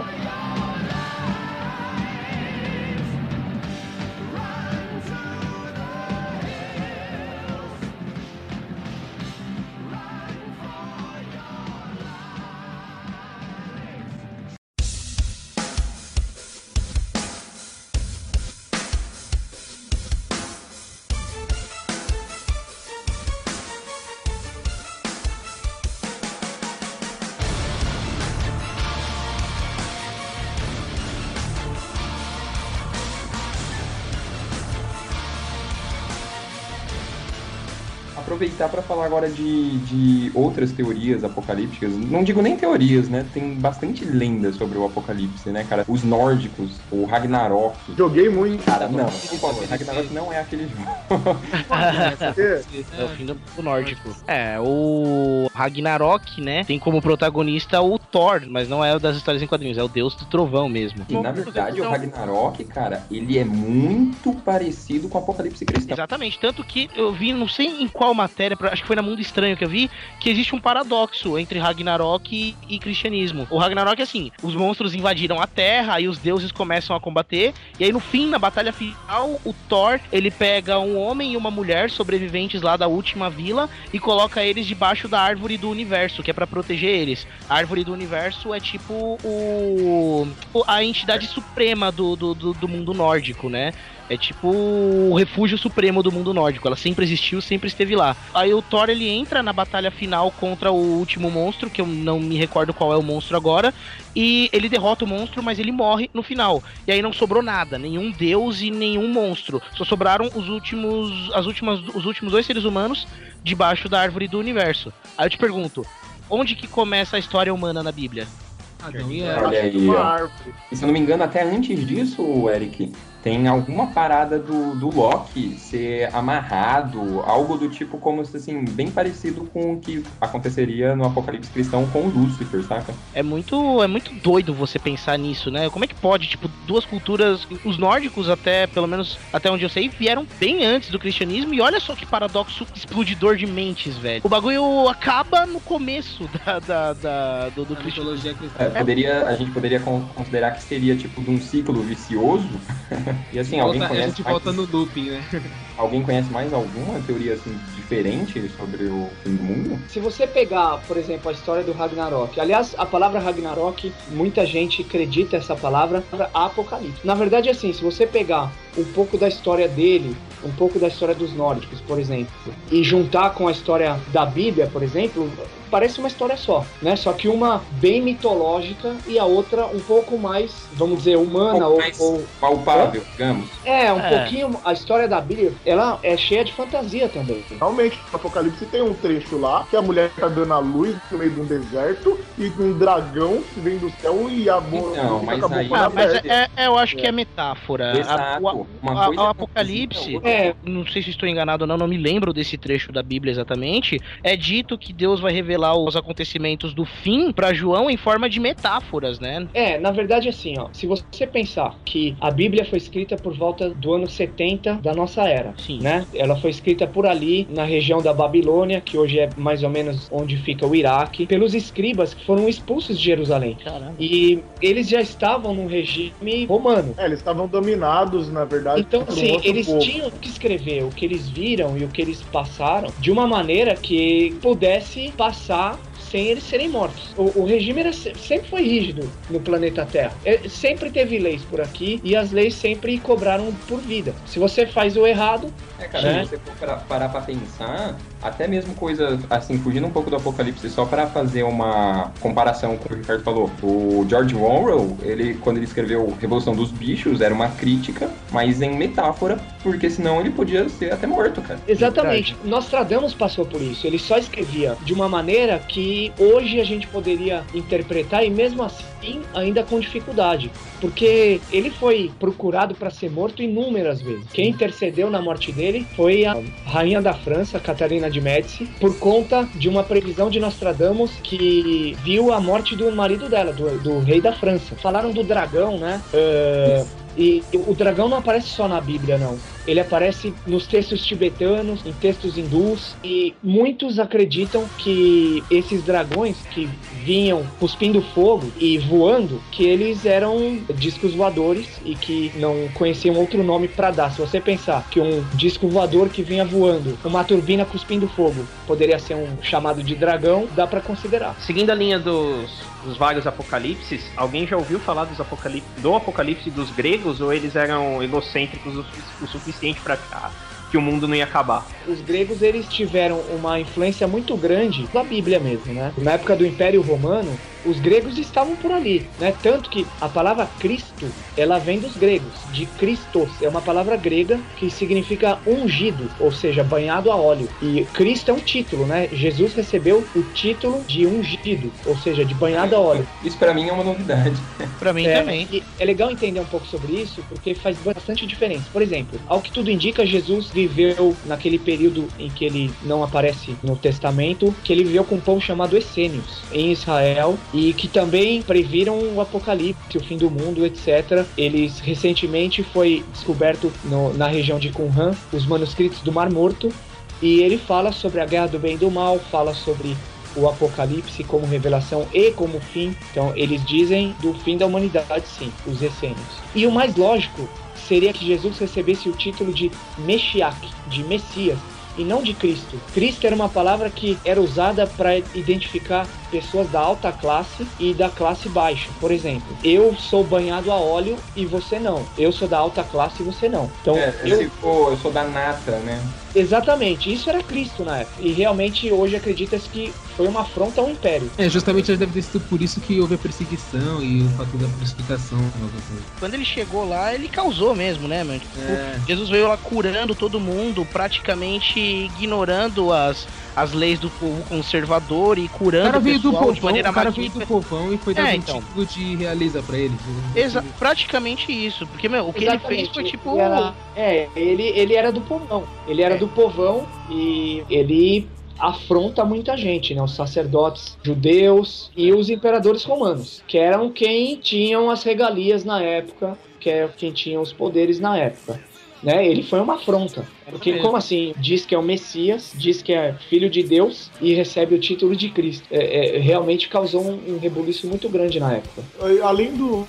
Aproveitar para falar agora de, de outras teorias apocalípticas. Não digo nem teorias, né? Tem bastante lenda sobre o apocalipse, né, cara? Os nórdicos, o Ragnarok. Joguei muito. Cara, não, por favor, Ragnarok não é aquele jogo. É, É o fim do, do nórdico. É, o Ragnarok, né? Tem como protagonista o Thor, mas não é o das histórias em quadrinhos, é o deus do trovão mesmo. E na verdade, o Ragnarok, cara, ele é muito parecido com o Apocalipse Cristão. Exatamente, tanto que eu vi, não sei em qual matéria, acho que foi na Mundo Estranho que eu vi, que existe um paradoxo entre Ragnarok e, e cristianismo. O Ragnarok é assim: os monstros invadiram a Terra, aí os deuses começam a combater, e aí no fim, na batalha final, o Thor ele pega um homem e uma mulher sobreviventes lá da última vila e coloca eles debaixo da árvore do universo, que é para proteger eles. A árvore do universo é tipo o a entidade suprema do, do, do, do mundo nórdico, né? É tipo o refúgio supremo do mundo nórdico. Ela sempre existiu, sempre esteve lá. Aí o Thor ele entra na batalha final contra o último monstro, que eu não me recordo qual é o monstro agora, e ele derrota o monstro, mas ele morre no final. E aí não sobrou nada, nenhum deus e nenhum monstro. Só sobraram os últimos, as últimas, os últimos dois seres humanos debaixo da árvore do universo. Aí eu te pergunto, onde que começa a história humana na Bíblia? Adão e Eva. Olha aí, ó. E se eu não me engano, até antes disso, Eric, tem alguma parada do, do Loki ser amarrado, algo do tipo como se assim, bem parecido com o que aconteceria no Apocalipse Cristão com o Lúcifer, saca? É muito, é muito doido você pensar nisso, né? Como é que pode, tipo, duas culturas, os nórdicos até, pelo menos até onde eu sei, vieram bem antes do cristianismo e olha só que paradoxo explodidor de mentes, velho. O bagulho acaba no começo da, da, da- do, do cristianismo. É, poderia, a gente poderia con- considerar que seria tipo de um ciclo vicioso. e assim, alguém Volta- a conhece, gente mais, volta no looping, né? alguém conhece mais alguma teoria assim diferente sobre o fim do mundo? Se você pegar, por exemplo, a história do Ragnarok, aliás, a palavra Ragnarok, muita gente acredita essa palavra apocalipse. Na verdade, assim, se você pegar um pouco da história dele, um pouco da história dos nórdicos, por exemplo, e juntar com a história da Bíblia, por exemplo, parece uma história só, né? Só que uma bem mitológica e a outra um pouco mais, vamos dizer, humana ou, ou palpável, digamos. é, um É. pouquinho. A história da Bíblia, ela é cheia de fantasia também. Realmente, no Apocalipse tem um trecho lá que a mulher tá dando a luz no meio de um deserto e um dragão vem do céu e a boca Então, mas acabou aí- com Ah, a mas aberta. é, é- eu acho que é metáfora. A- Exato. o- a- coisa o é Apocalipse, É. não sei se estou enganado ou não, não me lembro desse trecho da Bíblia exatamente. É dito que Deus vai revelar os acontecimentos do fim para João em forma de metáforas, né? É, na verdade, assim, ó, se você pensar que a Bíblia foi escrita por volta do ano 70 da nossa era, Sim. né? Ela foi escrita por ali, na região da Babilônia, que hoje é mais ou menos onde fica o Iraque, pelos escribas que foram expulsos de Jerusalém. Caramba. E eles já estavam num regime romano. É, eles estavam dominados, na verdade, Então, por um assim, outro eles povo. tinham que escrever o que eles viram e o que eles passaram de uma maneira que pudesse passar sem eles serem mortos. O, o regime era, se- sempre foi rígido no planeta Terra. É, sempre teve leis por aqui e as leis sempre cobraram por vida. Se você faz o errado, É, cara, né? se você for parar pra pensar, até mesmo coisa, assim, fugindo um pouco do Apocalipse, só pra fazer uma comparação com o que o Ricardo falou. O George Orwell, ele, quando ele escreveu Revolução dos Bichos, era uma crítica, mas em metáfora, porque senão ele podia ser até morto, cara. Exatamente. Nostradamus passou por isso. Ele só escrevia de uma maneira que hoje a gente poderia interpretar e mesmo assim ainda com dificuldade, porque ele foi procurado para ser morto inúmeras vezes. Quem intercedeu na morte dele foi a rainha da França, Catarina de Médici, por conta de uma previsão de Nostradamus que viu a morte do marido dela, do, do rei da França. Falaram do dragão, né? É, e o dragão não aparece só na Bíblia, não. Ele aparece nos textos tibetanos, em textos hindus, e muitos acreditam que esses dragões que vinham cuspindo fogo e voando, que eles eram discos voadores e que não conheciam outro nome para dar. Se você pensar que um disco voador que vinha voando, uma turbina cuspindo fogo, poderia ser um chamado de dragão, dá para considerar. Seguindo a linha dos, dos vários apocalipses, alguém já ouviu falar dos do apocalipse dos gregos ou eles eram egocêntricos o, o suficiente para que o mundo não ia acabar? Os gregos eles tiveram uma influência muito grande na Bíblia mesmo, né? Na época do Império Romano, os gregos estavam por ali, né? Tanto que a palavra Cristo, ela vem dos gregos, de Christos, é uma palavra grega que significa ungido, ou seja, banhado a óleo. E Cristo é um título, né? Jesus recebeu o título de ungido, ou seja, de banhado a óleo. Isso pra mim é uma novidade. Pra mim É, também. e é legal entender um pouco sobre isso, porque faz bastante diferença. Por exemplo, ao que tudo indica, Jesus viveu naquele período em que ele não aparece no Testamento, que ele viveu com um povo chamado Essênios, em Israel, e que também previram o apocalipse, o fim do mundo, etc. Eles recentemente foi descoberto no- na região de Qumran os manuscritos do Mar Morto, E ele fala sobre a guerra do bem e do mal, fala sobre o Apocalipse como revelação e como fim. Então, eles dizem do fim da humanidade, sim, os essênios. E o mais lógico seria que Jesus recebesse o título de Meshiach, de Messias, e não de Cristo. Cristo era uma palavra que era usada para identificar pessoas da alta classe e da classe baixa. Por exemplo, eu sou banhado a óleo e você não. Eu sou da alta classe e você não. Então, É, eu, se for, eu sou da nata, né? exatamente, isso era Cristo na época. E realmente hoje acredita-se que foi uma afronta ao império. É, justamente deve ter sido por isso que houve a perseguição e o fato da crucificação. alguma coisa. Quando ele chegou lá, ele causou mesmo, né, mano? Tipo, É. Jesus veio lá curando todo mundo, praticamente ignorando as, as leis do povo conservador e O curando cara veio do pessoal de povão, maneira o cara veio do povão e foi dado É, um então. título de realiza pra ele. Exa praticamente isso. Porque, meu, o que ele fez Exatamente. foi tipo. Ele era- é, ele, ele era do povão. Ele era do povão e ele afronta muita gente, né? Os sacerdotes judeus e os imperadores romanos, que eram quem tinham as regalias na época, que é quem tinham os poderes na época. Né? Ele foi uma afronta. Porque, como assim? Diz que é o Messias, diz que é filho de Deus e recebe o título de Cristo. É, é, realmente causou um, um rebuliço muito grande na época. Além do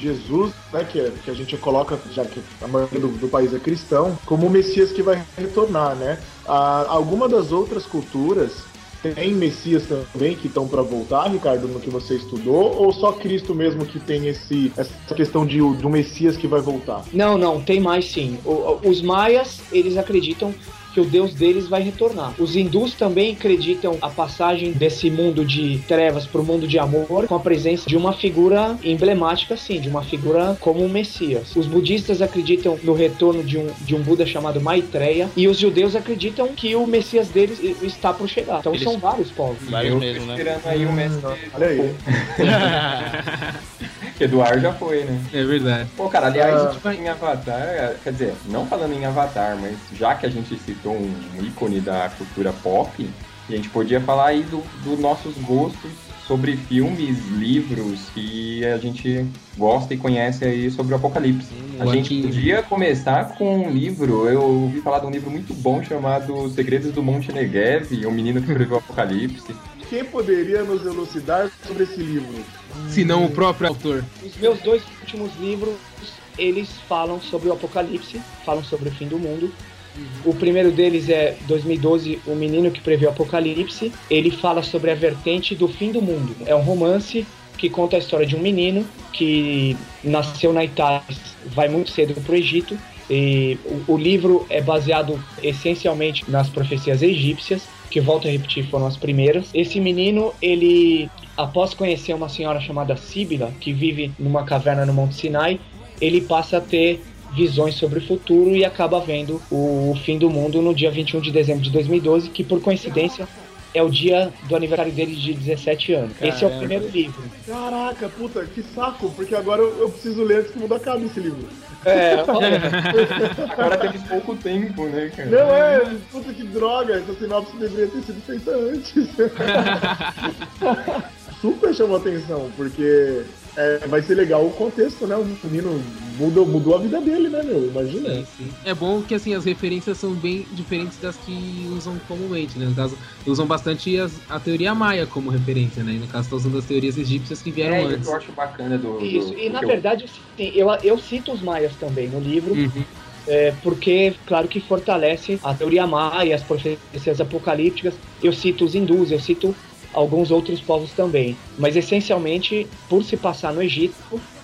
Jesus, né, que, que a gente coloca, já que a maioria do, do país é cristão, como o Messias que vai retornar, né? Ah, alguma das outras culturas tem Messias também que estão para voltar, Ricardo, no que você estudou, ou só Cristo mesmo que tem esse, essa questão de, do Messias que vai voltar? Não, não, tem mais sim. O- os maias, eles acreditam que o deus deles vai retornar. Os hindus também acreditam a passagem desse mundo de trevas para o mundo de amor com a presença de uma figura emblemática, sim, de uma figura como o Messias. Os budistas acreditam no retorno de um, de um Buda chamado Maitreya e os judeus acreditam que o Messias deles está por chegar. Então Eles- são vários povos. Vários eu mesmo, né? esperando aí o mestre. Olha aí. Eduardo já foi, né? É verdade. Pô, cara, aliás, Ah. tipo, em Avatar, quer dizer, não falando em Avatar, mas já que a gente citou um ícone da cultura pop, a gente podia falar aí dos do nossos gostos sobre filmes, livros que a gente gosta e conhece aí sobre o Apocalipse. A o gente Aqui- podia começar com um livro, eu ouvi falar de um livro muito bom chamado Segredos do Monte Negev, um menino que escreveu o Apocalipse. Quem poderia nos elucidar sobre esse livro? Se não o próprio autor. Os meus dois últimos livros, eles falam sobre o apocalipse, falam sobre o fim do mundo. O primeiro deles é 2012, O Menino que Previu o Apocalipse. Ele fala sobre a vertente do fim do mundo. É um romance que conta a história de um menino que nasceu na Itália, vai muito cedo para o Egito. E o, o livro é baseado essencialmente nas profecias egípcias, que volto a repetir foram as primeiras. Esse menino, ele, após conhecer uma senhora chamada Síbila, que vive numa caverna no Monte Sinai, ele passa a ter visões sobre o futuro e acaba vendo o fim do mundo no dia 21 de dezembro de 2012, que por coincidência é o dia do aniversário dele de 17 anos. Esse é o primeiro livro. Caraca, puta, que saco, porque agora eu, eu preciso ler antes que o mundo acabe esse livro. É, Agora teve pouco tempo, né, cara? Não é, puta que droga, essa sinopse deveria ter sido feita antes. Super chamou atenção, porque é, vai ser legal o contexto, né? O menino mudou, mudou a vida dele, né, meu? Imagina. Sim, sim. É bom que assim as referências são bem diferentes das que usam comumente, né? No caso, usam bastante as- a teoria maia como referência, né? E no caso, estão usando as teorias egípcias que vieram É, isso antes. que eu acho bacana do. do- Isso, e do na eu- verdade, assim, eu, eu cito os maias também no livro, Uhum. é, porque, claro que fortalece a teoria maia, as profecias apocalípticas. Eu cito os hindus, eu cito alguns outros povos também. Mas, essencialmente, por se passar no Egito,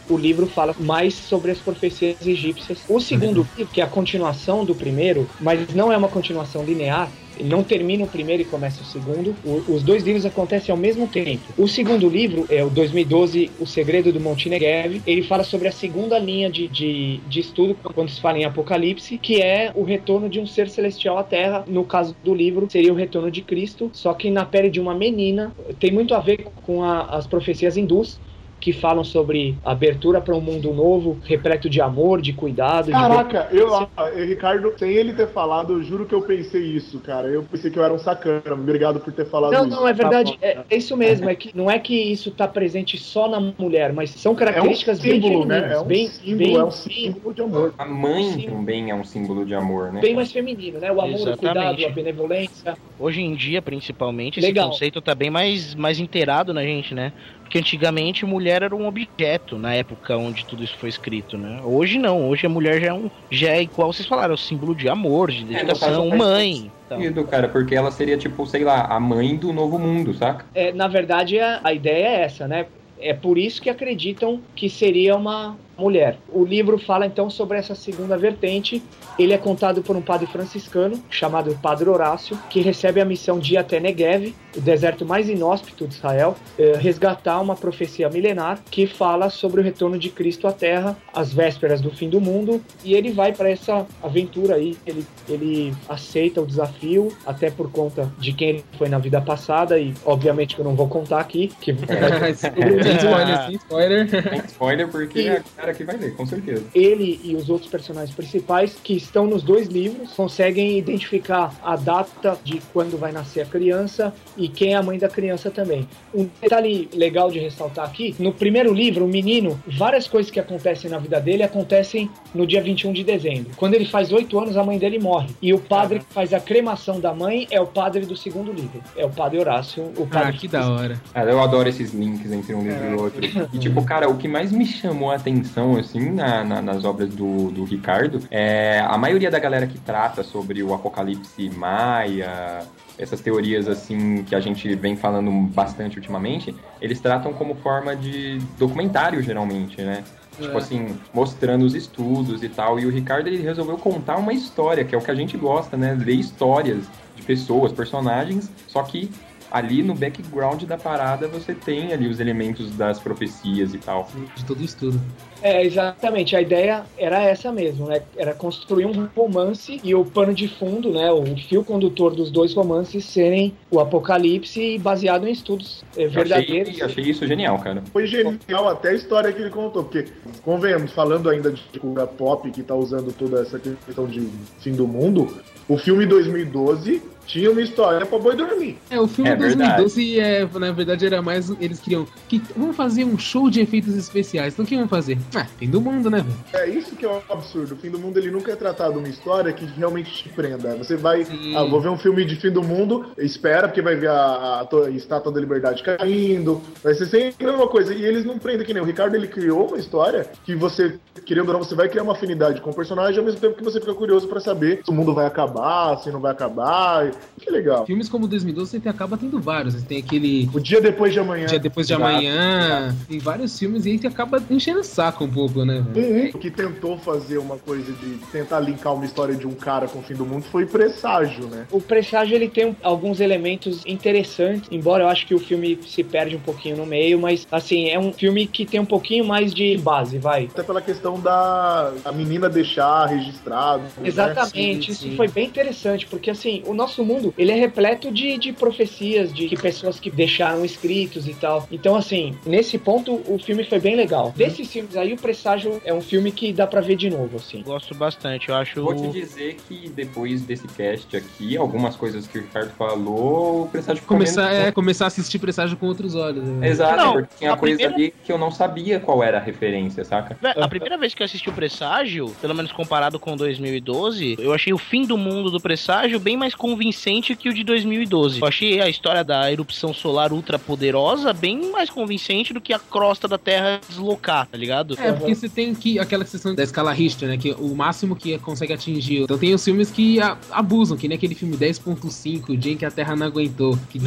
o livro fala mais sobre as profecias egípcias. O segundo livro, que é a continuação do primeiro, mas não é uma continuação linear, não termina o primeiro e começa o segundo. O- os dois livros acontecem ao mesmo tempo. O segundo livro é o 2012, O Segredo do Monte Negev. Ele fala sobre a segunda linha de, de, de estudo quando se fala em Apocalipse, que é o retorno de um ser celestial à Terra. No caso do livro, seria o retorno de Cristo, só que na pele de uma menina. Tem muito a ver com a- as profecias hindus que falam sobre abertura para um mundo novo, repleto de amor, de cuidado. de Caraca, eu, ah, Ricardo, sem ele ter falado, eu juro que eu pensei isso, cara. Eu pensei que eu era um sacana. Obrigado por ter falado Não, isso. não, é verdade. Tá bom. É, é isso mesmo. É que não é que isso está presente só na mulher, mas são características é um símbolo, bem né? femininas, É um bem, símbolo, bem, é um símbolo de amor. A mãe também é um símbolo de amor, né? bem mais feminino, né? O amor, o cuidado, Exatamente. a benevolência. Hoje em dia, principalmente, esse Legal. conceito tá bem mais, mais inteirado na gente, né? Porque antigamente mulher era um objeto na época onde tudo isso foi escrito, né? Hoje não, hoje a mulher já é um. Já é igual vocês falaram, é o símbolo de amor, de É, dedicação, faz mãe. Então. cara, porque ela seria, tipo, sei lá, a mãe do novo mundo, saca? É, na verdade, a, a ideia é essa, né? É por isso que acreditam que seria uma mulher. O livro fala então sobre essa segunda vertente. Ele é contado por um padre franciscano chamado Padre Horácio, que recebe a missão de ir até Negev, o deserto mais inóspito de Israel, eh, resgatar uma profecia milenar que fala sobre o retorno de Cristo à Terra às vésperas do fim do mundo. E ele vai para essa aventura aí. Ele, ele aceita o desafio, até por conta de quem ele foi na vida passada. E obviamente que eu não vou contar aqui. Que spoiler, sim, spoiler. Tem spoiler porque E- é a cara que vai ler, com certeza. ele e os outros personagens principais que estão nos dois livros conseguem identificar a data de quando vai nascer a criança e quem é a mãe da criança também. Um detalhe legal de ressaltar aqui, no primeiro livro, o menino, várias coisas que acontecem na vida dele acontecem no dia 21 de dezembro. Quando ele faz oito anos, a mãe dele morre. E o padre que faz a cremação da mãe é o padre do segundo livro. É o padre Horácio, o Ah, padre que da hora. Cara, eu adoro esses links entre um livro e outro. E, tipo, cara, o que mais me chamou a atenção, assim, na- na- nas obras do, do Ricardo, é a maioria da galera que trata sobre o apocalipse maia, essas teorias, assim, que a gente vem falando bastante ultimamente, eles tratam como forma de documentário, geralmente, né? Tipo É. assim, mostrando os estudos e tal. E o Ricardo, ele resolveu contar uma história, que é o que a gente gosta, né? Ler histórias de pessoas, personagens, só que ali no background da parada você tem ali os elementos das profecias e tal. De todo estudo. É, exatamente. A ideia era essa mesmo, né? Era construir um romance e o pano de fundo, né? O fio condutor dos dois romances serem o apocalipse baseado em estudos Eu verdadeiros. Achei, achei isso genial, cara. Foi genial até a história que ele contou, porque, convenhamos, falando ainda de cultura pop que tá usando toda essa questão de fim do mundo, o filme 2012 tinha uma história pra boi dormir. É, o filme É 2012, é, na verdade, era mais. Eles queriam. Que, vamos fazer um show de efeitos especiais. Então o que vamos fazer? Ah, fim do mundo, né, velho? É isso que é o absurdo. O fim do mundo ele nunca é tratado uma história que realmente te prenda. Você vai, Sim. ah, vou ver um filme de fim do mundo, espera porque vai ver a, a to- estátua da liberdade caindo, vai ser sempre a mesma coisa. E eles não prendem que nem o Ricardo ele criou uma história que você, querendo ou não, você vai criar uma afinidade com o personagem ao mesmo tempo que você fica curioso pra saber se o mundo vai acabar, se não vai acabar. Que legal. Filmes como 2012 você acaba tendo vários. Você tem aquele. O dia depois de amanhã. Dia Depois de Exato, Amanhã. Tem vários filmes e aí você acaba enchendo o saco um pouco, né? Um, que tentou fazer uma coisa de tentar linkar uma história de um cara com o fim do mundo foi Presságio, né? O Presságio ele tem alguns elementos interessantes, embora eu acho que o filme se perde um pouquinho no meio, mas assim, é um filme que tem um pouquinho mais de base, vai. Até pela questão da a menina deixar registrado. né? Exatamente, Sim, isso sim. foi bem interessante, porque assim, o nosso mundo, ele é repleto de, de profecias, de pessoas que deixaram escritos e tal. Então, assim, nesse ponto, o filme foi bem legal. Desses filmes aí, o Presságio é um filme que dá pra ver de novo, assim. Gosto bastante, eu acho. Vou te dizer que depois desse cast aqui, algumas coisas que o Ricardo falou, o presságio Começar, menos- é, começar a assistir Presságio com outros olhos. Né? Exato, Não, porque tinha a coisa primeira- ali que eu não sabia qual era a referência, saca? A primeira vez que eu assisti o Presságio, pelo menos comparado com 2012, eu achei o fim do mundo do Presságio bem mais convincente que o de 2012. Eu achei a história da erupção solar ultra poderosa bem mais convincente do que a crosta da Terra deslocar, tá ligado? É, porque você tem que aquela questão da escala Richter, né? Que o máximo que consegue atingir. Então tem os filmes que a- abusam, que nem aquele filme 10.5, o dia em que a Terra não aguentou. Que É.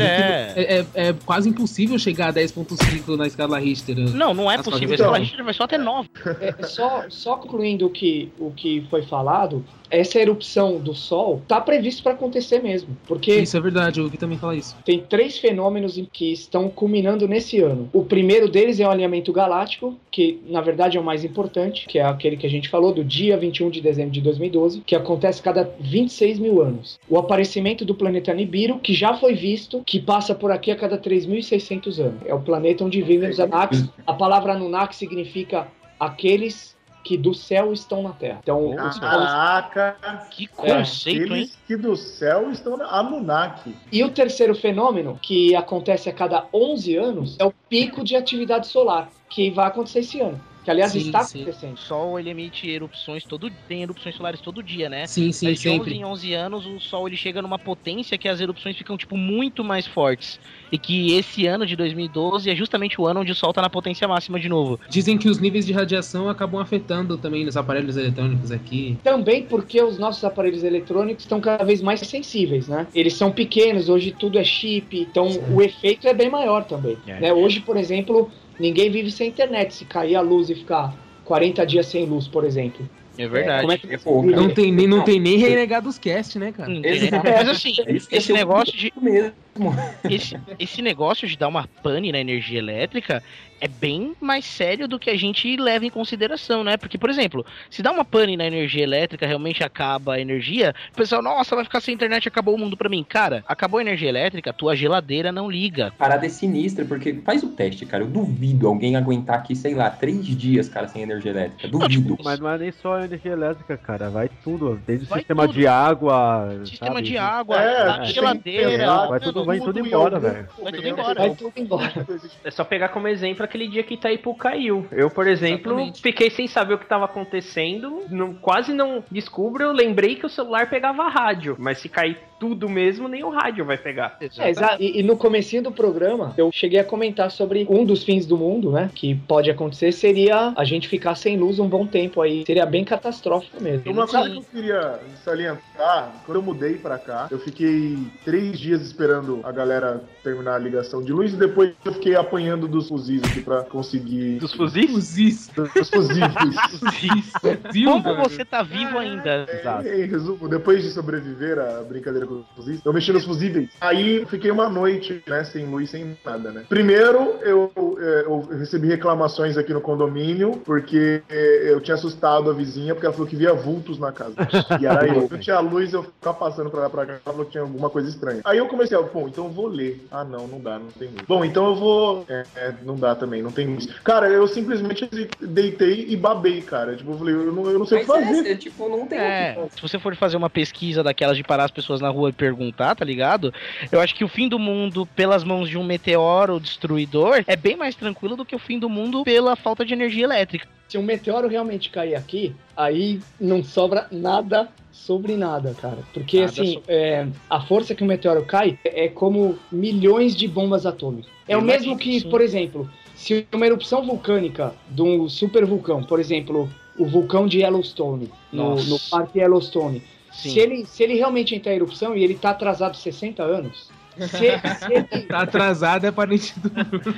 que é, é- é quase impossível chegar a 10.5 na escala Richter. Não, não é possível. A então- escala Richter vai só até 9. É, só, só concluindo o que, o que foi falado, essa erupção do Sol tá previsto para acontecer mesmo. Porque Isso é verdade, o Gui também fala isso. tem três fenômenos em que estão culminando nesse ano. O primeiro deles é o alinhamento galáctico, que na verdade é o mais importante, que é aquele que a gente falou do dia 21 de dezembro de 2012, que acontece cada 26 mil anos. O aparecimento do planeta Nibiru, que já foi visto, que passa por aqui a cada 3.600 anos. É o planeta onde vivem os Anunnakis. A palavra Anunnaki significa aqueles que do céu estão na Terra. Então, os povos Caraca! Que É, conceito, hein? Aqueles que do céu estão na Anunnaki. E o terceiro fenômeno, que acontece a cada 11 anos, é o pico de atividade solar, que vai acontecer esse ano. Que, aliás, Sim, está sim. O acontecendo. Sol ele emite erupções todo tem erupções solares todo dia, né? Sim, sim, Mas de 11 sempre. em 11 anos o Sol ele chega numa potência que as erupções ficam tipo muito mais fortes e que esse ano de 2012 é justamente o ano onde o Sol tá na potência máxima de novo. Dizem que os níveis de radiação acabam afetando também nos aparelhos eletrônicos aqui. Também porque os nossos aparelhos eletrônicos estão cada vez mais sensíveis, né? Eles são pequenos, hoje tudo é chip, então o efeito é bem maior também. É. né? Hoje, por exemplo, ninguém vive sem internet. Se cair a luz e ficar 40 dias sem luz, por exemplo. É verdade. Como é que É. Não tem, nem, não tem nem Renegados Cast, né, cara? Né? Exato. Mas assim, Esse esse é negócio de mesmo. esse, esse negócio de dar uma pane na energia elétrica é bem mais sério do que a gente leva em consideração, né? Porque, por exemplo, se dá uma pane na energia elétrica, realmente acaba a energia, o pessoal, nossa, vai ficar sem internet, acabou o mundo pra mim. Cara, acabou a energia elétrica, tua geladeira não liga. Parada é sinistra, porque faz o teste, cara. Eu duvido alguém aguentar aqui, sei lá, três dias, cara, sem energia elétrica. Duvido. Mas não é nem só a energia elétrica, cara. Vai tudo. Desde o sistema tudo. de água. Sistema sabe? de água, É, geladeira. vai tudo- vai tudo em embora, velho. Vai tudo embora. Vai tudo embora. É só pegar como exemplo aquele dia que Itaipu caiu. Eu, por exemplo, Exatamente. fiquei sem saber o que estava acontecendo, não- quase não descubro, eu lembrei que o celular pegava rádio, mas se cair tudo mesmo, nem o rádio vai pegar. É, exa- e, e no comecinho do programa, eu cheguei a comentar sobre um dos fins do mundo, né? Que pode acontecer seria a gente ficar sem luz um bom tempo aí. Seria bem catastrófico mesmo. Uma coisa que eu queria salientar, quando eu mudei pra cá, eu fiquei três dias esperando a galera terminar a ligação de luz e depois eu fiquei apanhando dos fuzis aqui pra conseguir. Dos fuzis? Fuzis. Dos fusíveis. Fuzil, Como você tá vivo ainda? Exato. Em resumo, depois de sobreviver à brincadeira com os fuzis, eu mexi nos fusíveis. Aí fiquei uma noite, né, sem luz, sem nada, né. Primeiro, eu, é, eu recebi reclamações aqui no condomínio, porque é, eu tinha assustado a vizinha, porque ela falou que via vultos na casa. E era eu. Eu tinha luz, eu ficava passando pra lá pra cá, ela falou que tinha alguma coisa estranha. Aí eu comecei, a, pô, então eu vou ler. Ah, não, não dá, não tem luz. Bom, então eu vou... É, é, não dá também, não tem luz. Cara, eu simplesmente deitei e babei, cara. Tipo, eu falei, eu não, eu não sei o que fazer. é, tipo, não tem É, se você for fazer uma pesquisa daquelas de parar as pessoas na rua e perguntar, tá ligado? Eu acho que o fim do mundo pelas mãos de um meteoro destruidor é bem mais tranquilo do que o fim do mundo pela falta de energia elétrica. Se um meteoro realmente cair aqui, aí não sobra nada sobre nada, cara. Porque Nada assim, é, a força que o meteoro cai é como milhões de bombas atômicas. É o mesmo que, por exemplo, se uma erupção vulcânica de um supervulcão, por exemplo, o vulcão de Yellowstone, no, no Parque Yellowstone, Sim. se ele, se ele realmente entrar em erupção e ele tá atrasado 60 anos, se, se ele Tá atrasado é parente do.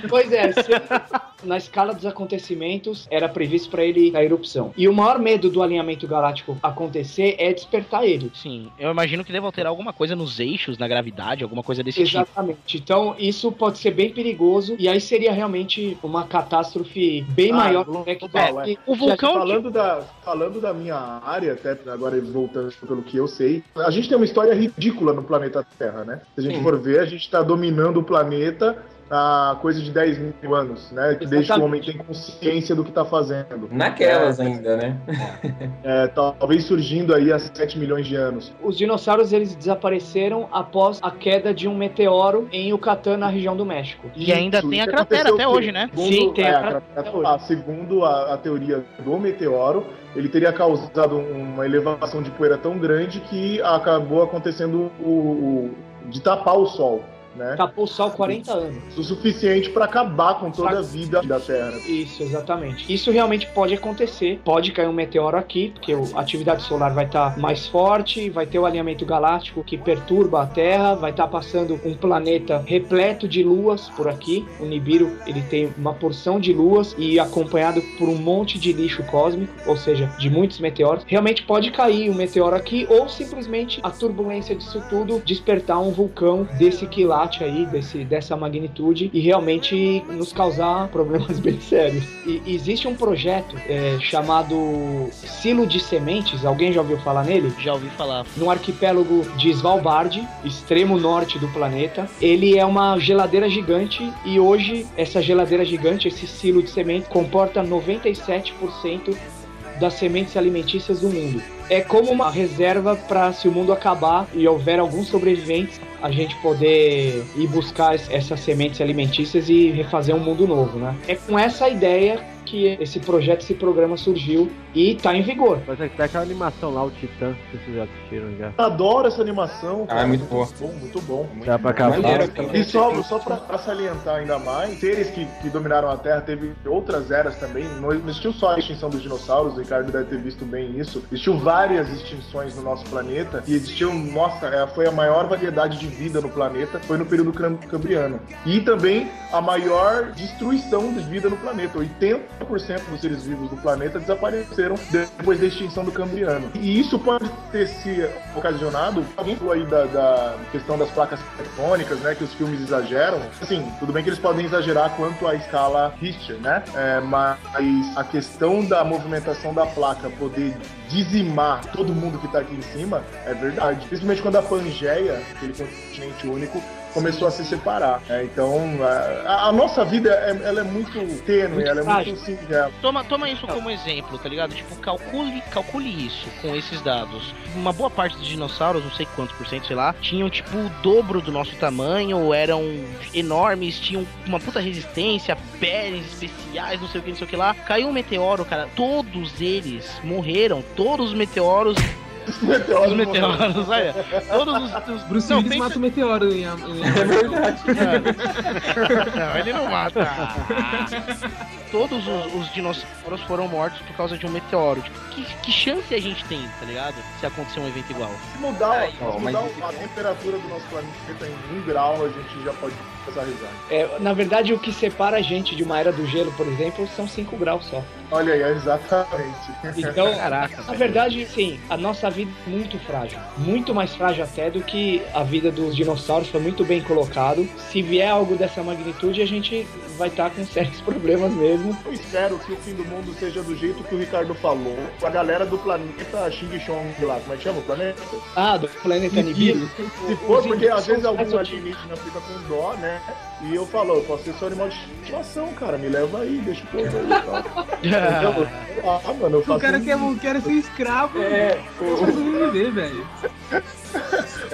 Pois é, se- na escala dos acontecimentos era previsto para ele a erupção. E o maior medo do alinhamento galáctico acontecer é despertar ele. Sim, eu imagino que deva alterar alguma coisa nos eixos, na gravidade, alguma coisa desse tipo. Exatamente. Então, isso pode ser bem perigoso e aí seria realmente uma catástrofe bem Ah, maior global, né, que, é. que- O vulcão Falando da, falando da minha área, até agora voltando pelo que eu sei, a gente tem uma história ridícula no planeta Terra, né? Se a gente Sim. for ver, a gente está dominando o planeta há coisa de 10 mil anos, né? Desde que o homem tem consciência do que está fazendo. Naquelas É, ainda, né? é, talvez surgindo aí há 7 milhões de anos. os dinossauros eles desapareceram após a queda de um meteoro em Yucatán, na região do México. E ainda Isso, tem a cratera até hoje, né? Segundo, Sim, tem a é, cratera até hoje. a- segundo a, a teoria do meteoro, ele teria causado uma elevação de poeira tão grande que acabou acontecendo o, o- de tapar o Sol. Né? Tapou o Sol 40 anos. O suficiente para acabar com toda a vida da Terra. Isso, exatamente. Isso realmente pode acontecer. Pode cair um meteoro aqui, porque a atividade solar vai estar mais forte, vai ter o alinhamento galáctico que perturba a Terra, vai estar passando um planeta repleto de luas por aqui. O Nibiru, ele tem uma porção de luas e acompanhado por um monte de lixo cósmico, ou seja, de muitos meteoros. Realmente pode cair um meteoro aqui ou simplesmente a turbulência disso tudo despertar um vulcão desse quilate aí, desse, dessa magnitude e realmente nos causar problemas bem sérios. E existe um projeto é, chamado Silo de Sementes, alguém já ouviu falar nele? Já ouvi falar. No arquipélago de Svalbard, extremo norte do planeta. Ele é uma geladeira gigante e hoje essa geladeira gigante, esse silo de sementes, comporta 97% das sementes alimentícias do mundo. É como uma reserva para se o mundo acabar e houver alguns sobreviventes, a gente poder ir buscar essas sementes alimentícias e refazer um mundo novo, né? É com essa ideia que esse projeto, esse programa surgiu e tá em vigor. Mas é que tá aquela animação lá, o Titã, que vocês já assistiram já. Adoro essa animação. Ah, é muito boa. Muito bom, muito bom. Dá pra acabar. Maneiro, E só, só pra, pra salientar ainda mais, seres que, que dominaram a Terra, teve outras eras também. Não existiu só a extinção dos dinossauros, o Ricardo deve ter visto bem isso. Existiu várias extinções no nosso planeta e existiu, nossa, é, foi a maior variedade de vida no planeta, foi no período cam- cambriano. E também a maior destruição de vida no planeta. 80% dos seres vivos do planeta desapareceram depois da extinção do cambriano. E isso pode ter se ocasionado, alguém falou aí da, da questão das placas tectônicas, né, que os filmes exageram. Assim, tudo bem que eles podem exagerar quanto à escala Richter, né? É, mas a questão da movimentação da placa poder dizimar todo mundo que tá aqui em cima é verdade. Principalmente quando a Pangeia, aquele continente único, começou a se separar. É, então, a, a nossa vida é, ela é muito tênue, ela é muito singela. Toma, toma isso como exemplo, tá ligado? Tipo, calcule, calcule isso com esses dados. Uma boa parte dos dinossauros, não sei quantos por cento, sei lá, tinham tipo o dobro do nosso tamanho, eram enormes, tinham uma puta resistência, peles especiais, não sei o que, não sei o que lá. Caiu um meteoro, cara, todos eles morreram, todos os meteoros. Os meteoros, Os meteoros, olha. Todos os. os Bruce Não, Willis pensa- mata o meteoro em, em... É verdade. Não, ele não mata. Todos os, os dinossauros foram mortos por causa de um meteoro. Tipo, que, que chance a gente tem, tá ligado? Se acontecer um evento igual. Se mudar, É, se mudar mas- a temperatura do nosso planeta em um grau, a gente já pode começar a risar. É, na verdade, o que separa a gente de uma era do gelo, por exemplo, são 5 graus só. Olha aí, exatamente. Então, Caraca. na verdade, sim, a nossa vida é muito frágil. Muito mais frágil até do que a vida dos dinossauros, foi muito bem colocado. Se vier algo dessa magnitude, a gente vai estar com sérios problemas mesmo. Eu espero que o fim do mundo seja do jeito que o Ricardo falou. A galera do planeta Xing Chong lá, como é que chama o planeta? Ah, do planeta Nibiru. Se for, porque às vezes algum alienígena fica com dó, né? that. E eu falo, eu posso ser seu animal de estimação, cara. Me leva aí, deixa o povo aí e tal. Entendeu? Ah, mano, eu faço O cara um- quer, quer ser escravo. É, eu sobreviver, velho.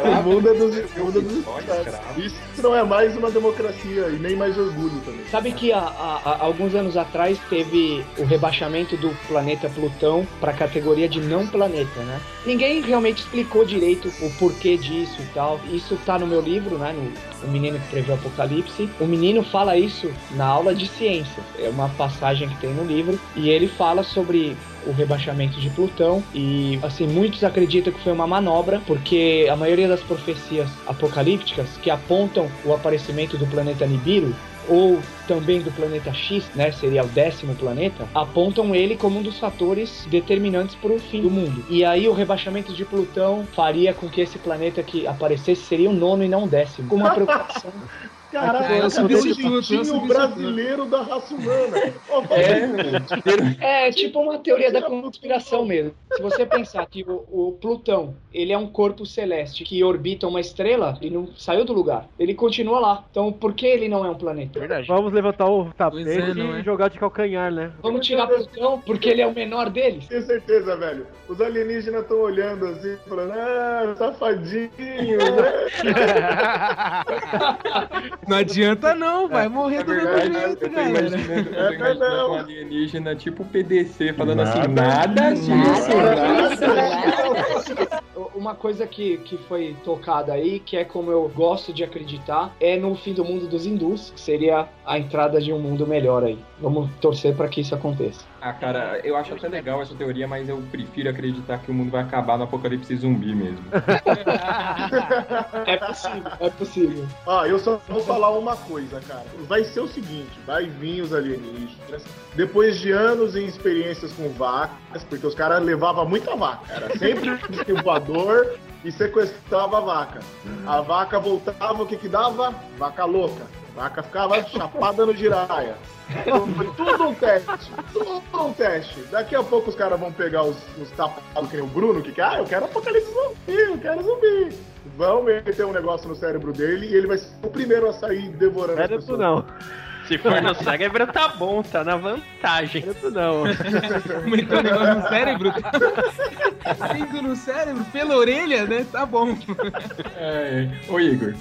o mundo é dos, o mundo é dos escravos. escravo. Isso não é mais uma democracia e nem mais orgulho também. Sabe que há, há- há alguns anos atrás teve o rebaixamento do planeta Plutão para a categoria de não planeta, né? Ninguém realmente explicou direito o porquê disso e tal. Isso tá no meu livro, né? No O Menino que Previu o Apocalipse. O menino fala isso na aula de ciência. É uma passagem que tem no livro. E ele fala sobre o rebaixamento de Plutão e assim muitos acreditam que foi uma manobra porque a maioria das profecias apocalípticas que apontam o aparecimento do planeta Nibiru ou também do planeta X, né, seria o décimo planeta, apontam ele como um dos fatores determinantes para o fim do mundo. E aí o rebaixamento de Plutão faria com que esse planeta que aparecesse seria o nono e não o décimo. Com uma preocupação. Caraca, É, eu cara, subi o subi esse brasileiro da raça humana. Ó, É tipo uma teoria da conspiração mesmo. Se você pensar que o, o Plutão, ele é um corpo celeste que orbita uma estrela e não saiu do lugar. Ele continua lá. Então por que ele não é um planeta? Verdade. Vamos levantar o tapete é, e é? jogar de calcanhar, né? Vamos tirar Plutão porque ele é o menor deles? Tenho certeza, velho. Os alienígenas estão olhando assim, falando, ah, safadinho, né? Não adianta não, vai morrer Na do mesmo verdade, eu jeito, tô galera. imaginando, eu É, tô imaginando não. um alienígena tipo PDC, falando assim, Nada nada disso. Nada disso. O uma coisa que, que foi tocada aí, que é como eu gosto de acreditar, é no fim do mundo dos hindus, que seria a entrada de um mundo melhor aí. Vamos torcer para que isso aconteça. Ah, cara, eu acho até legal essa teoria, mas eu prefiro acreditar que o mundo vai acabar no apocalipse zumbi mesmo. É possível, é possível. Ó, eu só vou falar uma coisa, cara. Vai ser o seguinte, vai vir os alienígenas. Depois de anos em experiências com vacas, porque os caras levavam muita vaca. Era sempre um voador e sequestrava a vaca. A vaca voltava, o que que dava? Vaca louca. A vaca ficava chapada no giraia. Foi tudo um teste. Tudo um teste. Daqui a pouco os caras vão pegar os, os tapados que nem o Bruno, que quer, ah, eu quero apocalipse zumbi, eu quero zumbi. Vão meter um negócio no cérebro dele e ele vai ser o primeiro a sair devorando as Cérebro pessoas. não. Se for no cérebro, tá bom, tá na vantagem. Cérebro não. Aumentou o negócio no cérebro. Vindo no cérebro, pela orelha, né? Tá bom. É, é. Ô Igor,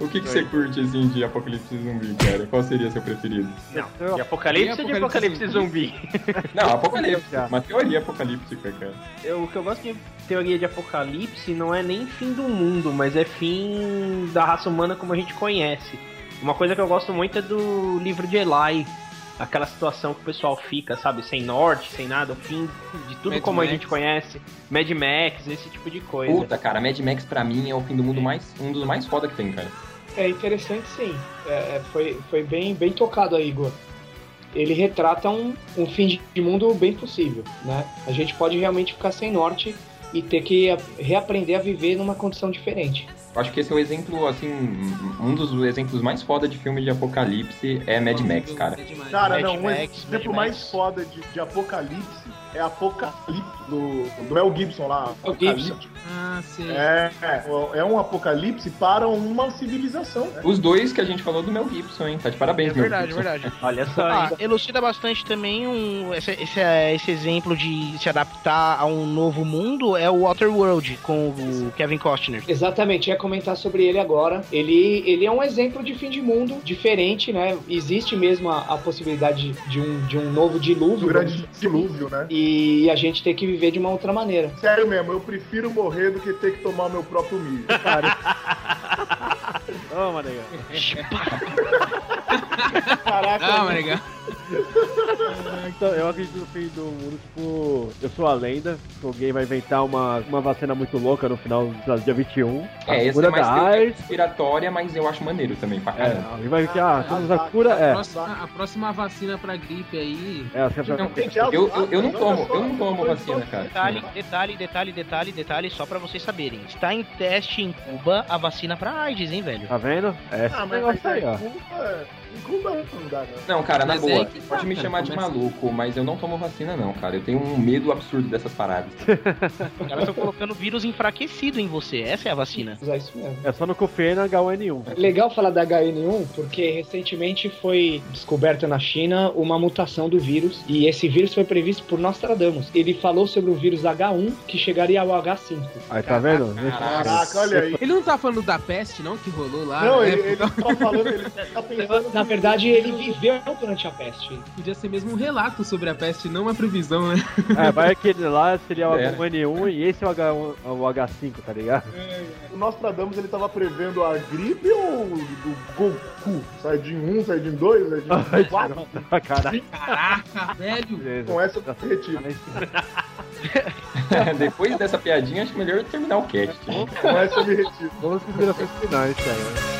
o que, que você curte assim de apocalipse zumbi, cara? Qual seria seu preferido? Não, de apocalipse ou de Apocalipse zumbi? Não, apocalipse. Uma teoria apocalíptica, cara. Eu, o que eu gosto de teoria de apocalipse não é nem fim do mundo, mas é fim da raça humana como a gente conhece. Uma coisa que eu gosto muito é do livro de Eli. Aquela situação que o pessoal fica, sabe, sem norte, sem nada, o fim de tudo Mad como a Max. gente conhece. Mad Max, esse tipo de coisa. Puta, cara, Mad Max pra mim é o fim do mundo mais. um dos mais foda que tem, cara. É interessante sim. É, é, foi, foi bem, bem tocado aí, Igor. Ele retrata um, um fim de mundo bem possível, né? A gente pode realmente ficar sem norte e ter que reaprender a viver numa condição diferente. Eu acho que esse é o exemplo, assim, um dos exemplos mais foda de filme de apocalipse é Mad Max, cara. Cara, Mad não, um Max, exemplo Mad mais Max. foda de, de apocalipse é Apocalipse do, do Mel Gibson lá. Mel Gibson. Apocalipse. Ah, sei. É, é, é um apocalipse para uma civilização. né? Os dois que a gente falou do Mel Gibson, hein? Tá de parabéns, É Mel verdade, Gibson. verdade. Olha só, Ah, elucida bastante também um, esse, esse, esse exemplo de se adaptar a um novo mundo é o Waterworld com o Kevin Costner. Exatamente, ia comentar sobre ele agora. Ele, ele é um exemplo de fim de mundo diferente, né? Existe mesmo a, a possibilidade de um, de um novo dilúvio. Do grande dilúvio, né? E a gente ter que viver de uma outra maneira. Sério mesmo, eu prefiro morrer do que ter que tomar meu próprio milho. Toma, nega. Caraca, Ah, mas legal. Então, eu acredito no fim do mundo, tipo, eu sou a lenda, que alguém vai inventar uma, uma vacina muito louca no final do dia 21. É, a esse cura é mais da AIDS. conspiratória, mas eu acho maneiro também, pra É, caramba. alguém vai ver ah, temos a cura, A é. próxima, a próxima vacina pra gripe aí. É, que Não, eu, eu, eu não tomo, eu não tomo vacina, cara. Detalhe, detalhe, detalhe, detalhe, detalhe, só pra vocês saberem. Está em teste em Cuba a vacina pra AIDS, hein, velho? Tá vendo? É Ah, mas, aí, ó. é, Cuba, em Cuba não dá, não. Não, cara, na Mas boa, é que tá, pode me cara, chamar de maluco, mas eu não tomo vacina não, cara. Eu tenho um medo absurdo dessas paradas. Os caras estão colocando vírus enfraquecido em você. Essa é a vacina. É isso mesmo. É só no Cofeina H1N1. Legal falar da HN1 porque recentemente foi descoberta na China uma mutação do vírus e esse vírus foi previsto por Nostradamus. Ele falou sobre o vírus H1 que chegaria ao H5. Aí, tá vendo? Caraca, olha aí. Ele não tá falando da peste, não? Que rolou lá? Não, né? ele, ele tá falando, ele tá pensando. Na verdade, ele viveu durante a peste. Podia ser mesmo um relato sobre a peste, não uma previsão, né? É, vai aquele lá seria o É. H1N1 e esse é o, H1, o H5, tá ligado? O Nostradamus ele tava prevendo a gripe ou o Goku? Saiyajin 1, Saiyajin 2, Saiyajin 4? Caralho. Caraca, velho. Com essa derretida. Depois dessa piadinha, acho melhor terminar o cast. Com essa derretida. Vamos às considerações finais, cara.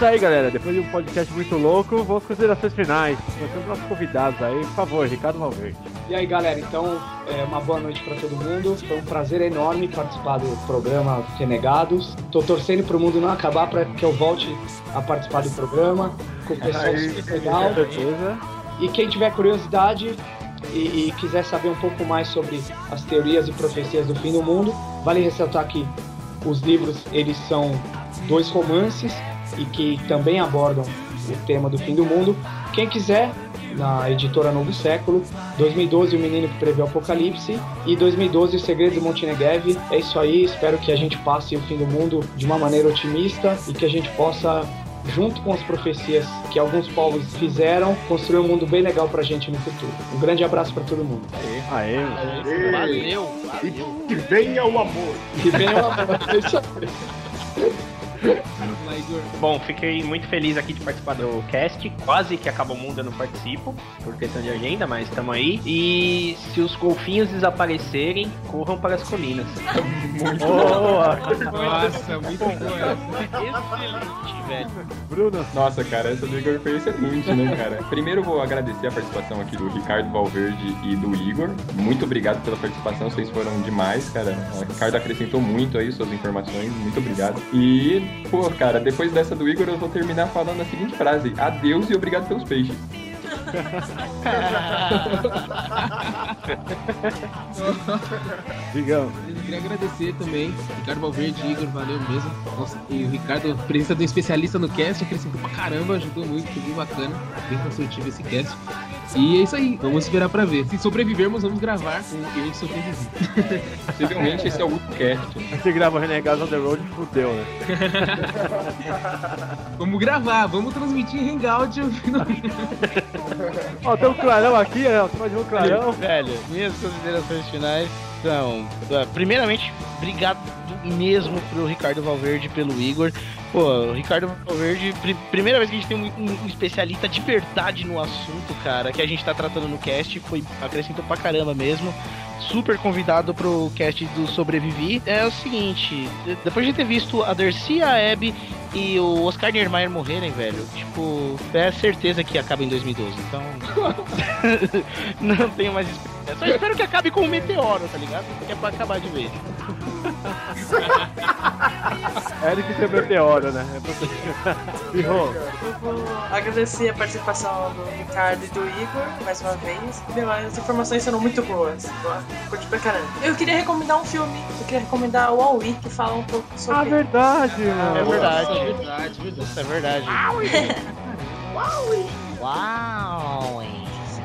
Isso aí, galera. Depois de um podcast muito louco, vamos às considerações finais. Nós temos nossos convidados aí. Por favor, Ricardo Valverde. E aí, galera, então, é, uma boa noite para todo mundo. Foi um prazer enorme participar do programa Renegados. Tô torcendo pro mundo não acabar para que eu volte a participar do programa com o super legal. Com certeza. E quem tiver curiosidade e, e quiser saber um pouco mais sobre as teorias e profecias do fim do mundo, vale ressaltar que os livros eles são dois romances e que também abordam o tema do fim do mundo. Quem quiser, na editora Novo Século, 2012 O Menino que Prevê o Apocalipse e 2012 Os Segredos de Montenegreve. É isso aí, espero que a gente passe o fim do mundo de uma maneira otimista e que a gente possa junto com as profecias que alguns povos fizeram, construir um mundo bem legal pra gente no futuro. Um grande abraço pra todo mundo. Aê. Ei, Valeu! E que venha o amor. Que venha uma É Igor. Bom, fiquei muito feliz aqui de participar do cast. Quase que acaba o mundo, eu não participo, por questão de agenda, mas estamos aí. E se os golfinhos desaparecerem, corram para as colinas. Boa! Nossa, muito boa. Excelente, velho. Bruno. Nossa, cara, essa do Igor foi excelente, né, cara? Primeiro vou agradecer a participação aqui do Ricardo Valverde e do Igor. Muito obrigado pela participação, vocês foram demais, cara. O Ricardo acrescentou muito aí suas informações, muito obrigado. E, pô, cara, depois dessa do Igor eu vou terminar falando a seguinte frase: Adeus e obrigado pelos peixes. Digamos. Eu queria agradecer também, Ricardo Valverde e Igor, valeu mesmo. Nossa, e o Ricardo, a presença de um especialista no cast, acrescentou pra caramba, ajudou muito, foi bem bacana, bem construtivo esse cast. E é isso aí, vamos esperar pra ver. Se sobrevivermos, vamos gravar com o que sobreviver. Possivelmente esse é o último cast. Você grava Renegados on the Road, fudeu, né? Vamos gravar, vamos transmitir Hangout. Ó, tem um clarão aqui, né? Você pode ver um clarão. Velho, minhas considerações finais são, é, primeiramente, obrigado mesmo pro Ricardo Valverde e pelo Igor. Pô, o Ricardo Valverde, pri- primeira vez que a gente tem um, um especialista de verdade no assunto, cara, que a gente tá tratando no cast, foi acrescentou pra caramba mesmo. Super convidado pro cast do Sobrevivi. É o seguinte, de- depois de ter visto a Dercy, a Abby e o Oscar Niemeyer morrerem, velho, tipo, é certeza que acaba em 2012. Então, não tenho mais esperança. Só espero que acabe com um meteoro, tá ligado? Que é pra acabar de vez. Eric seu meteoro, né? É pra você. Pirro, Eu vou agradecer a participação do Ricardo e do Igor, mais uma vez. As informações foram muito boas. Curti pra caramba. Eu queria recomendar um filme. Eu queria recomendar o Wall-E, que fala um pouco sobre... Ah, verdade, É mano. verdade. É verdade, verdade. Isso é verdade. Uau!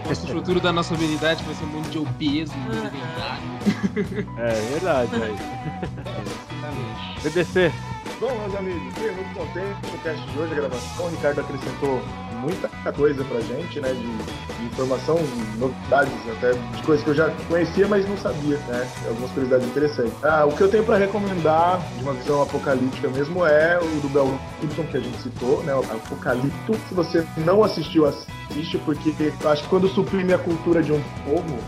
Nosso futuro da nossa humanidade vai ser um mundo de obeso, sedentário. É verdade, aí. BBC. Bom, meus amigos, fiquei muito contente com o cast de hoje, a gravação. O Ricardo acrescentou muita coisa pra gente, né? De, de informação, novidades, até de coisas que eu já conhecia, mas não sabia, né? Algumas curiosidades interessantes. Ah, o que eu tenho pra recomendar, de uma visão apocalíptica mesmo, é o do Bel Gibson, que a gente citou, né? O Apocalipto. Se você não assistiu, assiste, porque eu acho que quando suprime a cultura de um povo,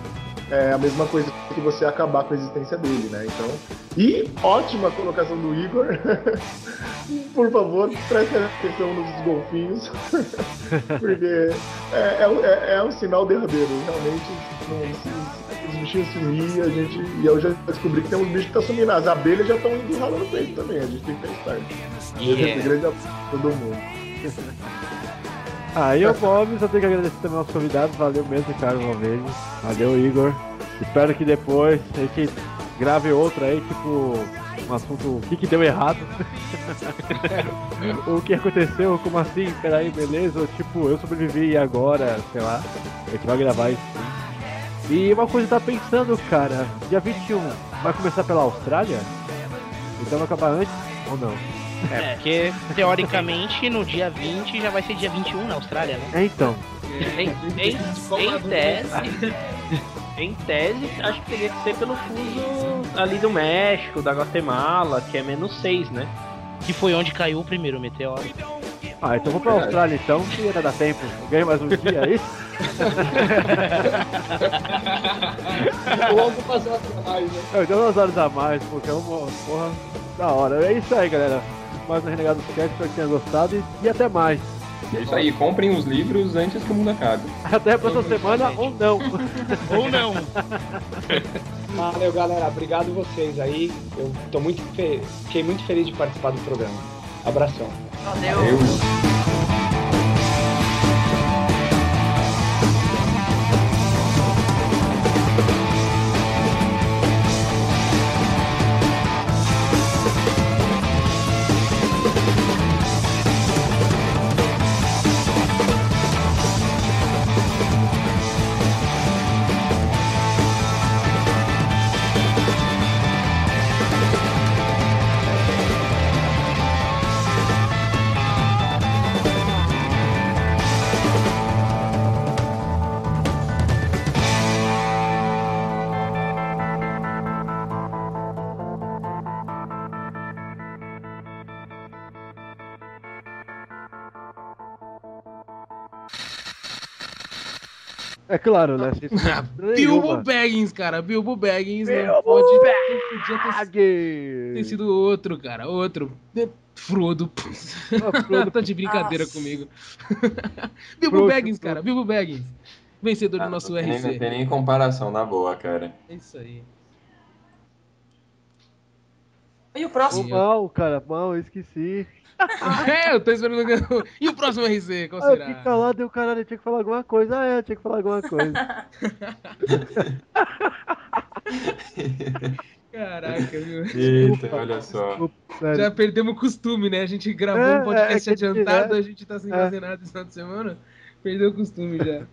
é a mesma coisa que você acabar com a existência dele, né? Então, e ótima colocação do Igor. Por favor, prestem atenção nos golfinhos, porque é, é, é- é um sinal derradeiro. Realmente, não- os bichinhos sumir, a gente. E eu já descobri que tem uns bichos que estão sumindo. As abelhas já estão indo ralando peito também. A gente tem que esperto. Yeah. Grande abraço pra todo mundo. E o Bob, só tenho que agradecer também aos convidados. Valeu mesmo, Ricardo Valverde. Valeu, Igor. Espero que depois a gente grave outro aí, tipo, um assunto, o que, que deu errado. o que aconteceu, como assim, peraí, beleza? Tipo, eu sobrevivi e agora, sei lá. A gente vai gravar isso. E uma coisa tava pensando, cara, dia 21 vai começar pela Austrália? Então vai acabar antes ou não? É, porque teoricamente no dia 20 já vai ser dia 21 na Austrália, né? É então. Em, em, em tese, em tese, acho que teria que ser pelo fuso ali do México, da Guatemala, que é menos 6, né? Que foi onde caiu o primeiro meteoro. Ah, então vou pra Austrália então, que ainda dá tempo. Ganho mais um dia, é isso? Ou algumas horas a mais, né? Eu deu umas horas a mais, porque é uma porra da hora. É isso aí, galera. Mais no Renegados Cast, espero que tenha gostado e, e até mais. É isso aí, comprem os livros antes que o mundo acabe. Até a próxima semana ou não. Ou não. Valeu, galera. Obrigado vocês aí. Eu tô muito fe... fiquei muito feliz de participar do programa. Abração. Valeu. Eu. É claro, né? Ah, Bilbo. Baggins, cara. Bilbo Baggins não Bilbo pode. Não podia ter, ter sido outro, cara. Outro. Frodo. Ah, Frodo. tá de brincadeira Nossa. comigo. Bilbo Frouxo, Baggins, cara. Bilbo Baggins. Vencedor do nosso não, nem- não RC. tem nem comparação, na boa, cara. É isso aí. E o próximo? mal, cara, mal, eu esqueci. é, eu tô esperando. E o próximo RC? Qual Ah, eu será? fiquei calado e o caralho, eu tinha que falar alguma coisa. Ah, é, eu tinha que falar alguma coisa. Caraca, viu? Eita, olha só. Desculpa. Já perdemos o costume, né? A gente gravou É, um podcast é que- adiantado, é. a gente tá sem É. fazer nada esse final de semana. Perdeu o costume já.